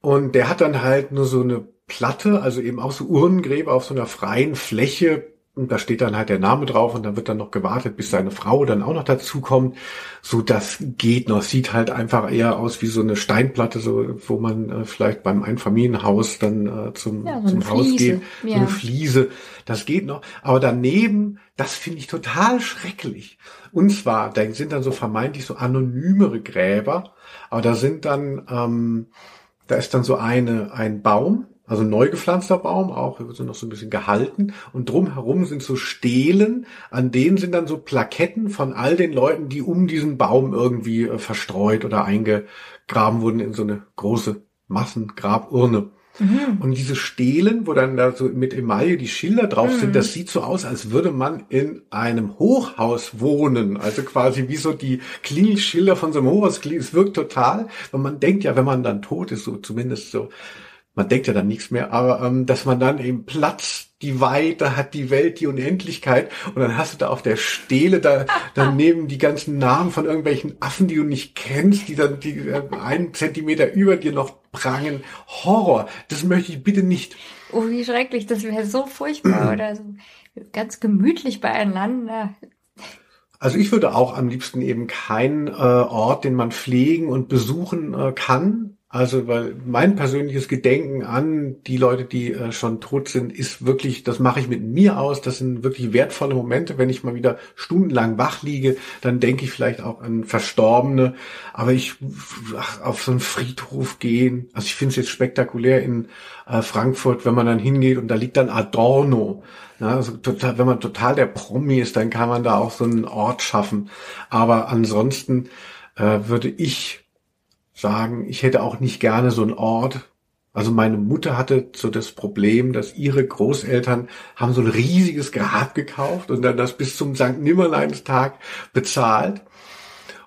Und der hat dann halt nur so eine Platte, also eben auch so Urnengräber auf so einer freien Fläche und da steht dann halt der Name drauf und dann wird dann noch gewartet, bis seine Frau dann auch noch dazu kommt. So, das geht noch. Sieht halt einfach eher aus wie so eine Steinplatte, so, wo man äh, vielleicht beim Einfamilienhaus dann äh, zum, ja, so zum Haus Fliese. geht. So ja. eine Fliese. Das geht noch. Aber daneben, das finde ich total schrecklich. Und zwar, da sind dann so vermeintlich so anonymere Gräber. Aber da sind dann, ähm, da ist dann so eine, ein Baum, also neu gepflanzter Baum, auch wird so noch so ein bisschen gehalten. Und drumherum sind so Stelen, an denen sind dann so Plaketten von all den Leuten, die um diesen Baum irgendwie äh, verstreut oder eingegraben wurden in so eine große Massengraburne. Mhm. Und diese Stelen, wo dann da so mit Emaille die Schilder drauf mhm. sind, das sieht so aus, als würde man in einem Hochhaus wohnen. Also quasi wie so die Klingelschilder von so einem Hochhaus. Es wirkt total, weil man denkt ja, wenn man dann tot ist, so zumindest so man denkt ja dann nichts mehr, aber ähm, dass man dann eben Platz, die Weite hat, die Welt, die Unendlichkeit und dann hast du da auf der Stele da daneben die ganzen Namen von irgendwelchen Affen, die du nicht kennst, die dann die äh, einen Zentimeter über dir noch prangen. Horror, das möchte ich bitte nicht. Oh, wie schrecklich, das wäre so furchtbar oder so ganz gemütlich beieinander. Also ich würde auch am liebsten eben keinen äh, Ort, den man pflegen und besuchen äh, kann, also, weil mein persönliches Gedenken an die Leute, die äh, schon tot sind, ist wirklich, das mache ich mit mir aus. Das sind wirklich wertvolle Momente. Wenn ich mal wieder stundenlang wach liege, dann denke ich vielleicht auch an Verstorbene. Aber ich ach, auf so einen Friedhof gehen, also ich finde es jetzt spektakulär in äh, Frankfurt, wenn man dann hingeht und da liegt dann Adorno. Ja, also total, wenn man total der Promi ist, dann kann man da auch so einen Ort schaffen. Aber ansonsten äh, würde ich sagen, ich hätte auch nicht gerne so einen Ort. Also meine Mutter hatte so das Problem, dass ihre Großeltern haben so ein riesiges Grab gekauft und dann das bis zum St. Nimmerleinstag bezahlt.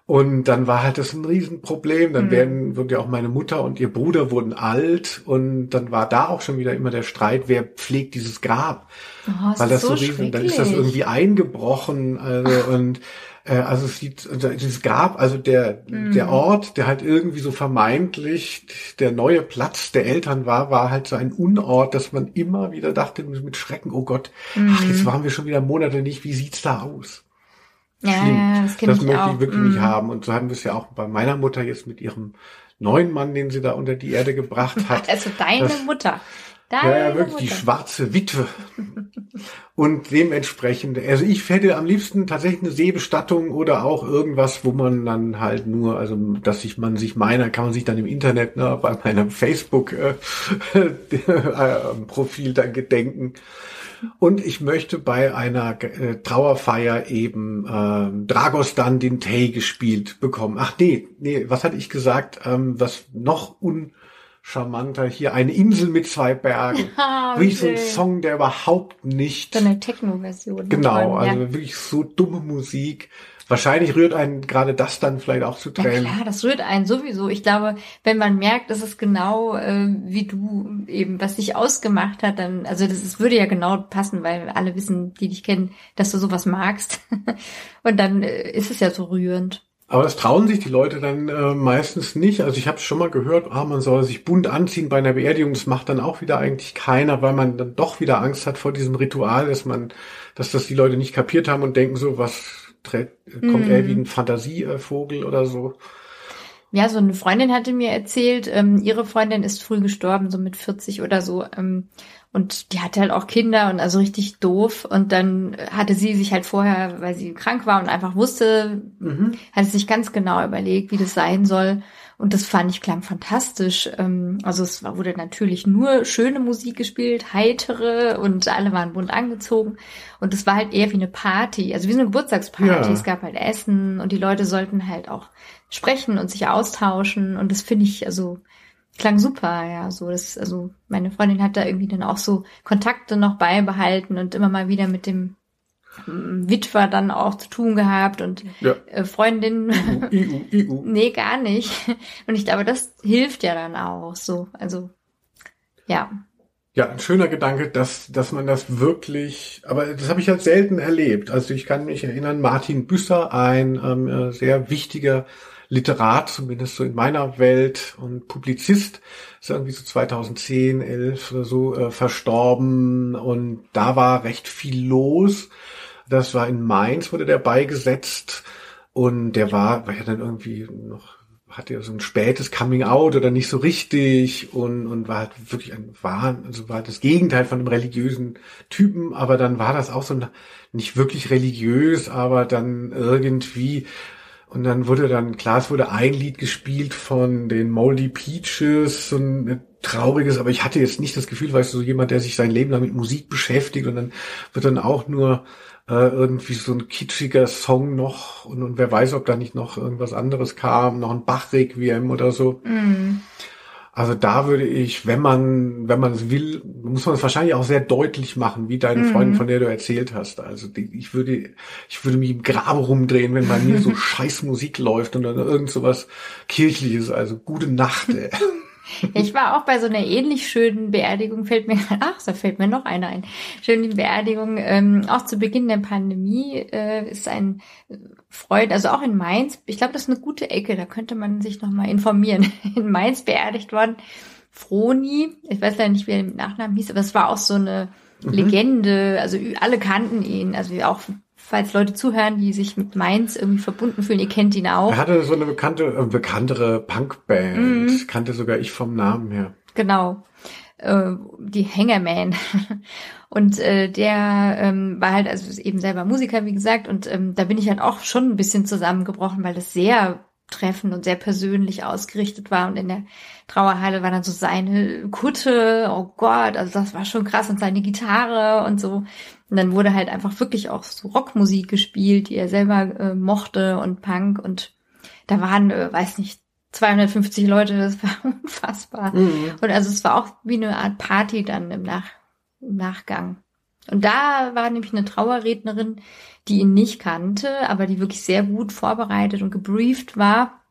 Und dann war halt das ein Riesenproblem. Dann mhm. werden, wurden ja auch meine Mutter und ihr Bruder wurden alt und dann war da auch schon wieder immer der Streit, wer pflegt dieses Grab. Oh, Weil das so, riesen, dann ist das irgendwie eingebrochen, also und äh, also es sieht, also es gab also der, mhm. der Ort, der halt irgendwie so vermeintlich der neue Platz der Eltern war, war halt so ein Unort, dass man immer wieder dachte mit Schrecken, oh Gott, mhm. ach, jetzt waren wir schon wieder Monate nicht, wie sieht's da aus? Ja, ja das, das möchte auch. ich wirklich mhm. nicht haben. Und so haben wir es ja auch bei meiner Mutter jetzt mit ihrem neuen Mann, den sie da unter die Erde gebracht hat. Also deine das, Mutter. Deine ja, wirklich Mutter. die schwarze Witwe. Und dementsprechend, also ich hätte am liebsten tatsächlich eine Seebestattung oder auch irgendwas, wo man dann halt nur, also dass sich man sich meiner, kann man sich dann im Internet, ne, bei meinem Facebook-Profil äh, äh, dann gedenken. Und ich möchte bei einer äh, Trauerfeier eben äh, Dragos dann den Tay gespielt bekommen. Ach nee, nee, was hatte ich gesagt? Ähm, was noch un charmanter hier. Eine Insel mit zwei Bergen. Ah, okay. Wirklich so ein Song, der überhaupt nicht. So eine Techno-Version. Genau, also ja. wirklich so dumme Musik. Wahrscheinlich rührt einen gerade das dann vielleicht auch zu Tränen. Ja klar, das rührt einen sowieso. Ich glaube, wenn man merkt, dass es genau äh, wie du eben, was dich ausgemacht hat, dann, also das ist, würde ja genau passen, weil alle wissen, die dich kennen, dass du sowas magst. Und dann äh, ist es ja so rührend. Aber das trauen sich die Leute dann äh, meistens nicht. Also ich habe schon mal gehört, ah, man soll sich bunt anziehen bei einer Beerdigung. Das macht dann auch wieder eigentlich keiner, weil man dann doch wieder Angst hat vor diesem Ritual, dass man, dass das die Leute nicht kapiert haben und denken so, was kommt mm. er wie ein Fantasievogel oder so. Ja, so eine Freundin hatte mir erzählt, ähm, ihre Freundin ist früh gestorben, so mit 40 oder so. Ähm, und die hatte halt auch Kinder und also richtig doof. Und dann hatte sie sich halt vorher, weil sie krank war und einfach wusste, mhm. hatte sich ganz genau überlegt, wie das sein soll. Und das fand ich klang fantastisch. Ähm, also es wurde natürlich nur schöne Musik gespielt, heitere und alle waren bunt angezogen. Und es war halt eher wie eine Party, also wie so eine Geburtstagsparty. Ja. Es gab halt Essen und die Leute sollten halt auch sprechen und sich austauschen. Und das finde ich, also klang super, ja, so das, also meine Freundin hat da irgendwie dann auch so Kontakte noch beibehalten und immer mal wieder mit dem mm, Witwer dann auch zu tun gehabt und ja. äh, Freundin. IU, IU. nee, gar nicht. Und ich glaube, das hilft ja dann auch so. Also, ja. Ja, ein schöner Gedanke, dass, dass man das wirklich, aber das habe ich halt selten erlebt. Also ich kann mich erinnern, Martin Büsser, ein ähm, äh, sehr wichtiger Literat, zumindest so in meiner Welt und Publizist, ist irgendwie so 2010, 11 oder so äh, verstorben. Und da war recht viel los. Das war in Mainz, wurde der beigesetzt. Und der war, war ja dann irgendwie noch hatte ja so ein spätes Coming Out oder nicht so richtig. Und, und war halt wirklich ein Wahn, also war das Gegenteil von einem religiösen Typen, aber dann war das auch so ein, nicht wirklich religiös, aber dann irgendwie und dann wurde dann, klar, es wurde ein Lied gespielt von den Moldy Peaches, so ein trauriges, aber ich hatte jetzt nicht das Gefühl, weißt du, so jemand, der sich sein Leben lang mit Musik beschäftigt und dann wird dann auch nur äh, irgendwie so ein kitschiger Song noch und, und wer weiß, ob da nicht noch irgendwas anderes kam, noch ein Bach-Requiem oder so. Mm. Also da würde ich, wenn man, wenn man es will, muss man es wahrscheinlich auch sehr deutlich machen, wie deine mhm. Freundin, von der du erzählt hast. Also die, ich würde, ich würde mich im Grabe rumdrehen, wenn bei mir so scheiß Musik läuft und dann irgend so was kirchliches. Also gute Nacht. Ey. Ich war auch bei so einer ähnlich schönen Beerdigung, fällt mir, ach, da fällt mir noch einer ein. Schöne Beerdigung, ähm, auch zu Beginn der Pandemie äh, ist ein Freund, also auch in Mainz, ich glaube, das ist eine gute Ecke, da könnte man sich nochmal informieren. In Mainz beerdigt worden. Froni, ich weiß leider nicht, wie er mit Nachnamen hieß, aber es war auch so eine mhm. Legende, also alle kannten ihn, also auch falls Leute zuhören, die sich mit Mainz irgendwie verbunden fühlen, ihr kennt ihn auch. Er hatte so eine bekannte, äh, bekanntere Punkband, mhm. kannte sogar ich vom Namen her. Genau, äh, die Hangerman. Und äh, der ähm, war halt also eben selber Musiker, wie gesagt, und ähm, da bin ich halt auch schon ein bisschen zusammengebrochen, weil das sehr treffend und sehr persönlich ausgerichtet war. Und in der Trauerhalle war dann so seine Kutte, oh Gott, also das war schon krass und seine Gitarre und so. Und dann wurde halt einfach wirklich auch so Rockmusik gespielt, die er selber äh, mochte und Punk und da waren, äh, weiß nicht, 250 Leute, das war unfassbar. Mhm. Und also es war auch wie eine Art Party dann im, Nach im Nachgang. Und da war nämlich eine Trauerrednerin, die ihn nicht kannte, aber die wirklich sehr gut vorbereitet und gebrieft war.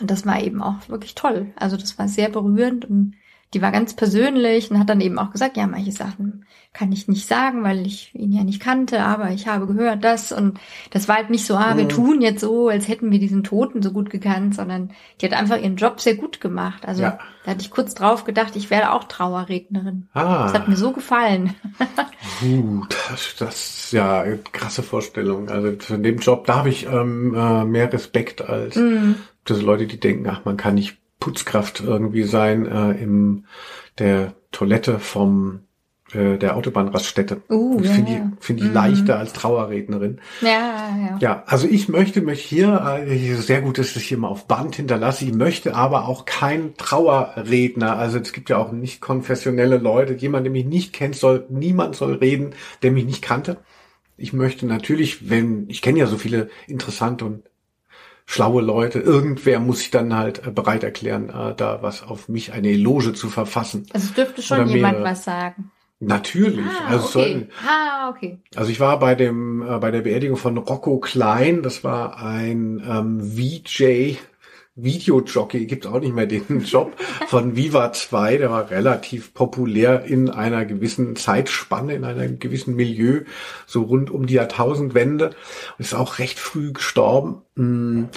Und das war eben auch wirklich toll. Also das war sehr berührend und die war ganz persönlich und hat dann eben auch gesagt, ja, manche Sachen kann ich nicht sagen, weil ich ihn ja nicht kannte, aber ich habe gehört das und das war halt nicht so, ah, wir mhm. tun jetzt so, als hätten wir diesen Toten so gut gekannt, sondern die hat einfach ihren Job sehr gut gemacht. Also ja. da hatte ich kurz drauf gedacht, ich werde auch Trauerrednerin. Ah. Das hat mir so gefallen. uh, das, das ist ja eine krasse Vorstellung. Also von dem Job, da habe ich ähm, äh, mehr Respekt als mhm. diese Leute, die denken, ach, man kann nicht Putzkraft irgendwie sein äh, im der Toilette vom äh, der Autobahnraststätte. Uh, ja, finde ich, find ich mhm. leichter als Trauerrednerin. Ja, ja. Ja, also ich möchte mich hier, äh, sehr gut, dass ich das hier mal auf Band hinterlasse, ich möchte aber auch kein Trauerredner. Also es gibt ja auch nicht konfessionelle Leute. Jemand, der mich nicht kennt, soll, niemand soll reden, der mich nicht kannte. Ich möchte natürlich, wenn, ich kenne ja so viele interessante und schlaue Leute. Irgendwer muss sich dann halt äh, bereit erklären, äh, da was auf mich, eine Eloge zu verfassen. Also es dürfte schon jemand was sagen. Natürlich. Ah, also, okay. Ah, okay. also ich war bei dem äh, bei der Beerdigung von Rocco Klein. Das war ein ähm, VJ Videojockey, gibt auch nicht mehr den Job von Viva 2, der war relativ populär in einer gewissen Zeitspanne, in einem gewissen Milieu, so rund um die Jahrtausendwende. Ist auch recht früh gestorben. Hm,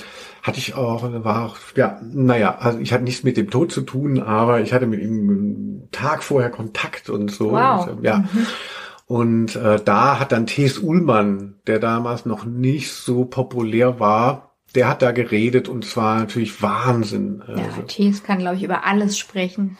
hatte ich auch, war auch, ja, naja, also ich hatte nichts mit dem Tod zu tun, aber ich hatte mit ihm einen Tag vorher Kontakt und so. Wow. Und, ja. Mhm. Und äh, da hat dann T.S. Ullmann, der damals noch nicht so populär war, der hat da geredet und zwar natürlich Wahnsinn. Ja, also. Thies kann, glaube ich, über alles sprechen.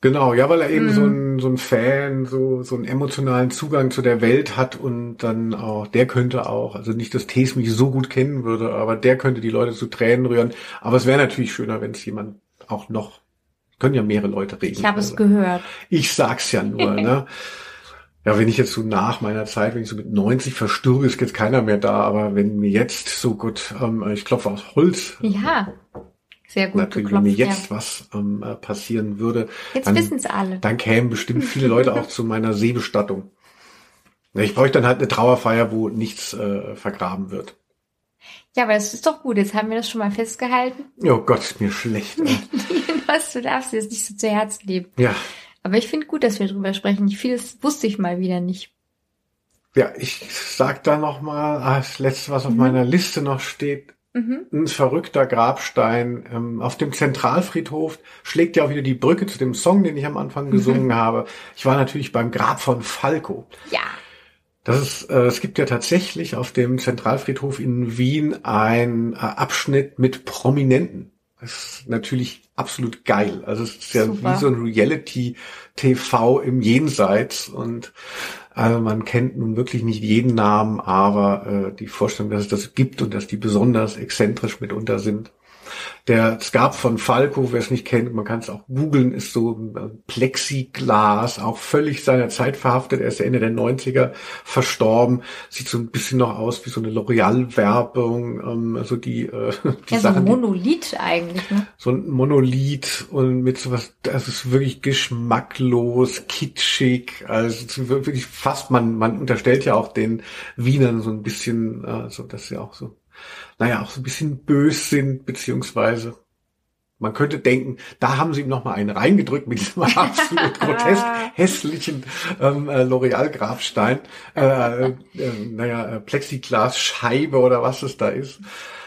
Genau, ja, weil er eben mm. so, ein, so ein Fan, so, so einen emotionalen Zugang zu der Welt hat und dann auch, der könnte auch, also nicht, dass Tees mich so gut kennen würde, aber der könnte die Leute zu Tränen rühren. Aber es wäre natürlich schöner, wenn es jemand auch noch, können ja mehrere Leute reden. Ich habe also. es gehört. Ich sag's ja nur, ne? Ja, wenn ich jetzt so nach meiner Zeit, wenn ich so mit 90 verstürbe, ist jetzt keiner mehr da. Aber wenn mir jetzt so gut, ähm, ich klopfe aus Holz. Ja, sehr gut. Natürlich, wenn mir jetzt ja. was ähm, äh, passieren würde, jetzt dann, wissen's alle. dann kämen bestimmt viele Leute auch zu meiner Seebestattung. Ich bräuchte dann halt eine Trauerfeier, wo nichts äh, vergraben wird. Ja, aber das ist doch gut. Jetzt haben wir das schon mal festgehalten. Oh Gott, ist mir schlecht. Was, du darfst dir das nicht so zu Herzen nehmen. Ja, aber ich finde gut, dass wir drüber sprechen. Vieles wusste ich mal wieder nicht. Ja, ich sag da noch mal als letztes, was auf mhm. meiner Liste noch steht. Mhm. Ein verrückter Grabstein ähm, auf dem Zentralfriedhof schlägt ja auch wieder die Brücke zu dem Song, den ich am Anfang mhm. gesungen habe. Ich war natürlich beim Grab von Falco. Ja. Das ist, äh, es gibt ja tatsächlich auf dem Zentralfriedhof in Wien ein äh, Abschnitt mit Prominenten. Das ist natürlich absolut geil. Also es ist ja Super. wie so ein Reality-TV im Jenseits und also man kennt nun wirklich nicht jeden Namen, aber äh, die Vorstellung, dass es das gibt und dass die besonders exzentrisch mitunter sind, der Scarp von Falco, wer es nicht kennt, man kann es auch googeln, ist so ein Plexiglas, auch völlig seiner Zeit verhaftet. Er ist Ende der 90er verstorben. Sieht so ein bisschen noch aus wie so eine L'Oreal-Werbung. Ähm, also die, äh, die ja, Sachen, so ein Monolith die, eigentlich. Ne? So ein Monolith und mit sowas, das ist wirklich geschmacklos, kitschig. Also wirklich fast, man, man unterstellt ja auch den Wienern so ein bisschen, äh, so dass sie auch so naja, auch so ein bisschen bös sind, beziehungsweise man könnte denken, da haben sie ihm noch mal einen reingedrückt mit diesem absolut grotesk hässlichen ähm, äh, L'Oreal-Grabstein, äh, äh, naja, äh, Plexiglas-Scheibe oder was es da ist.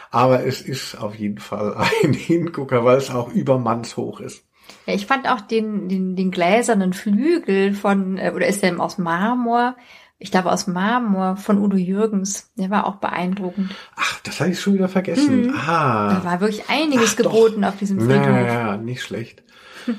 Aber es ist auf jeden Fall ein Hingucker, weil es auch übermannshoch ist. Ja, ich fand auch den, den, den gläsernen Flügel von, äh, oder ist der aus Marmor, ich glaube aus Marmor von Udo Jürgens. Der war auch beeindruckend. Ach, das habe ich schon wieder vergessen. Mhm. Ah. Da war wirklich einiges Ach, doch. geboten auf diesem Friedhof. Naja, nicht schlecht.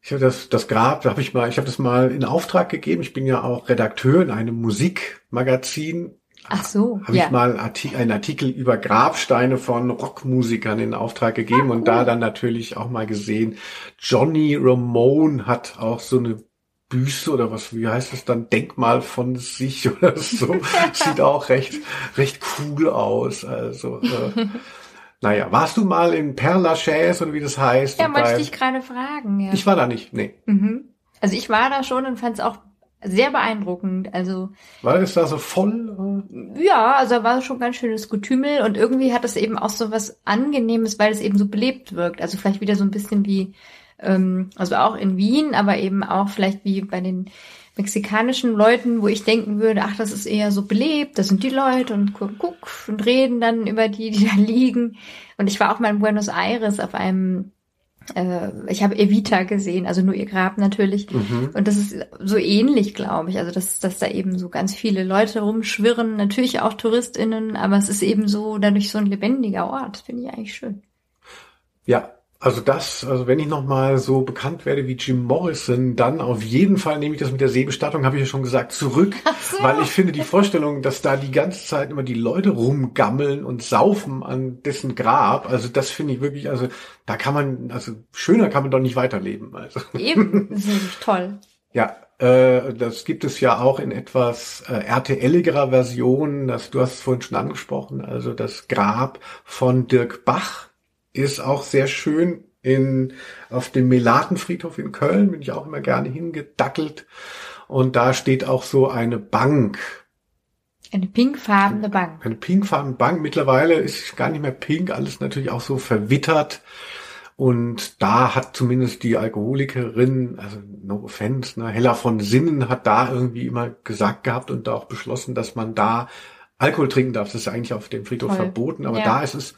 Ich habe das, das Grab, da habe ich mal, ich habe das mal in Auftrag gegeben. Ich bin ja auch Redakteur in einem Musikmagazin. Ach so, Habe ja. ich mal einen Artikel über Grabsteine von Rockmusikern in Auftrag gegeben Ah, und da dann natürlich auch mal gesehen, Johnny Ramone hat auch so eine Büste oder was, wie heißt es dann, Denkmal von sich oder so. Sieht auch recht, recht cool aus. Also, äh, naja, warst du mal in Père Lachaise oder wie das heißt? Ja, wollte ich dich gerade fragen. Ja. ich war da nicht, nee. mhm. Also ich war da schon und fand es auch sehr beeindruckend. Also War das da so voll? ja, also da war schon ganz schönes Getümmel und irgendwie hat es eben auch so was Angenehmes, weil es eben so belebt wirkt. Also vielleicht wieder so ein bisschen wie, ähm, also auch in Wien, aber eben auch vielleicht wie bei den mexikanischen Leuten, wo ich denken würde, ach, das ist eher so belebt, das sind die Leute und guck, guck und reden dann über die, die da liegen. Und ich war auch mal in Buenos Aires auf einem, äh, ich habe Evita gesehen, also nur ihr Grab natürlich. Mhm. Und das ist so ähnlich, glaube ich. Also, dass, dass da eben so ganz viele Leute rumschwirren, natürlich auch TouristInnen, aber es ist eben so dadurch so ein lebendiger Ort. Finde ich eigentlich schön. Ja, also das, also wenn ich nochmal so bekannt werde wie Jim Morrison, dann auf jeden Fall nehme ich das mit der Seebestattung, habe ich ja schon gesagt, zurück, so. weil ich finde die Vorstellung, dass da die ganze Zeit immer die Leute rumgammeln und saufen an dessen Grab, also das finde ich wirklich, also da kann man, also schöner kann man doch nicht weiterleben. Also Eben, das ist wirklich toll. ja, äh, das gibt es ja auch in etwas äh, RTLigerer Version, das du hast es vorhin schon angesprochen, also das Grab von Dirk Bach ist auch sehr schön in auf dem Melatenfriedhof in Köln, bin ich auch immer gerne hingedackelt und da steht auch so eine Bank, Eine pinkfarbene Bank. eine pinkfarbene Bank. Mittlerweile ist gar nicht mehr pink, alles natürlich auch so verwittert. Und da hat zumindest die Alkoholikerin, also no offense, ne, Hella von Sinnen hat da irgendwie immer gesagt gehabt und auch beschlossen, dass man da Alkohol trinken darf. Das ist eigentlich auf dem Friedhof Toll. verboten, aber Ja. da ist es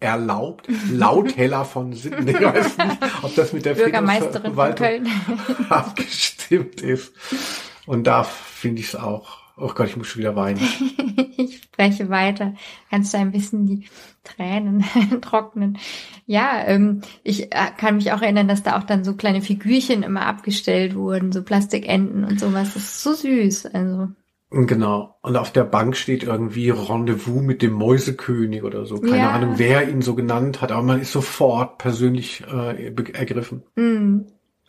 erlaubt, laut Hella von Sinnen. Ich weiß nicht, ob das mit der Bürgermeisterin von Köln. abgestimmt ist. Und da finde ich es auch, oh Gott, ich muss schon wieder weinen. ich spreche weiter. Kannst du ein bisschen die Tränen trocknen. Ja, ähm, ich äh, kann mich auch erinnern, dass da auch dann so kleine Figürchen immer abgestellt wurden, so Plastikenten und sowas. Das ist so süß. Also Genau. Und auf der Bank steht irgendwie Rendezvous mit dem Mäusekönig oder so. Keine Ja. Ahnung, wer ihn so genannt hat, aber man ist sofort persönlich äh, ergriffen. Mm.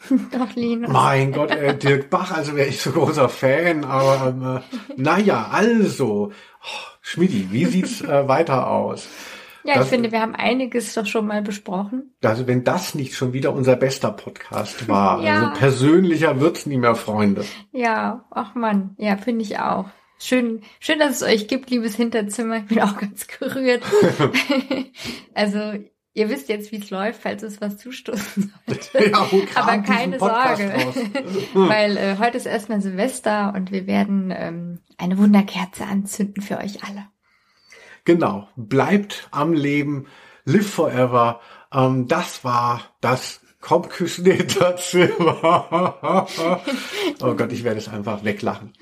Doch, Linus. Mein Gott, äh, Dirk Bach, also wäre ich so großer Fan, aber ähm, äh, naja, also. Oh, Schmidti, wie sieht's äh, weiter aus? Ja, ich das- finde, wir haben einiges doch schon mal besprochen. Also wenn das nicht schon wieder unser bester Podcast war, Ja. also persönlicher wird's nie mehr, Freunde. Ja, ach man, ja, finde ich auch. Schön, schön, dass es euch gibt, liebes Hinterzimmer. Ich bin auch ganz gerührt. also, ihr wisst jetzt, wie es läuft, falls es was zustoßen sollte. Ja, Aber keine Sorge, weil äh, heute ist erstmal Silvester und wir werden ähm, eine Wunderkerze anzünden für euch alle. Genau, bleibt am Leben, live forever. Ähm, das war das Kopfküssen Hinterzimmer. oh Gott, ich werde es einfach weglachen.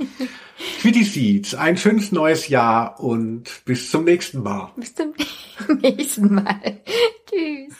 Quitty Seeds, ein schönes neues Jahr und bis zum nächsten Mal. Bis zum nächsten Mal. Tschüss.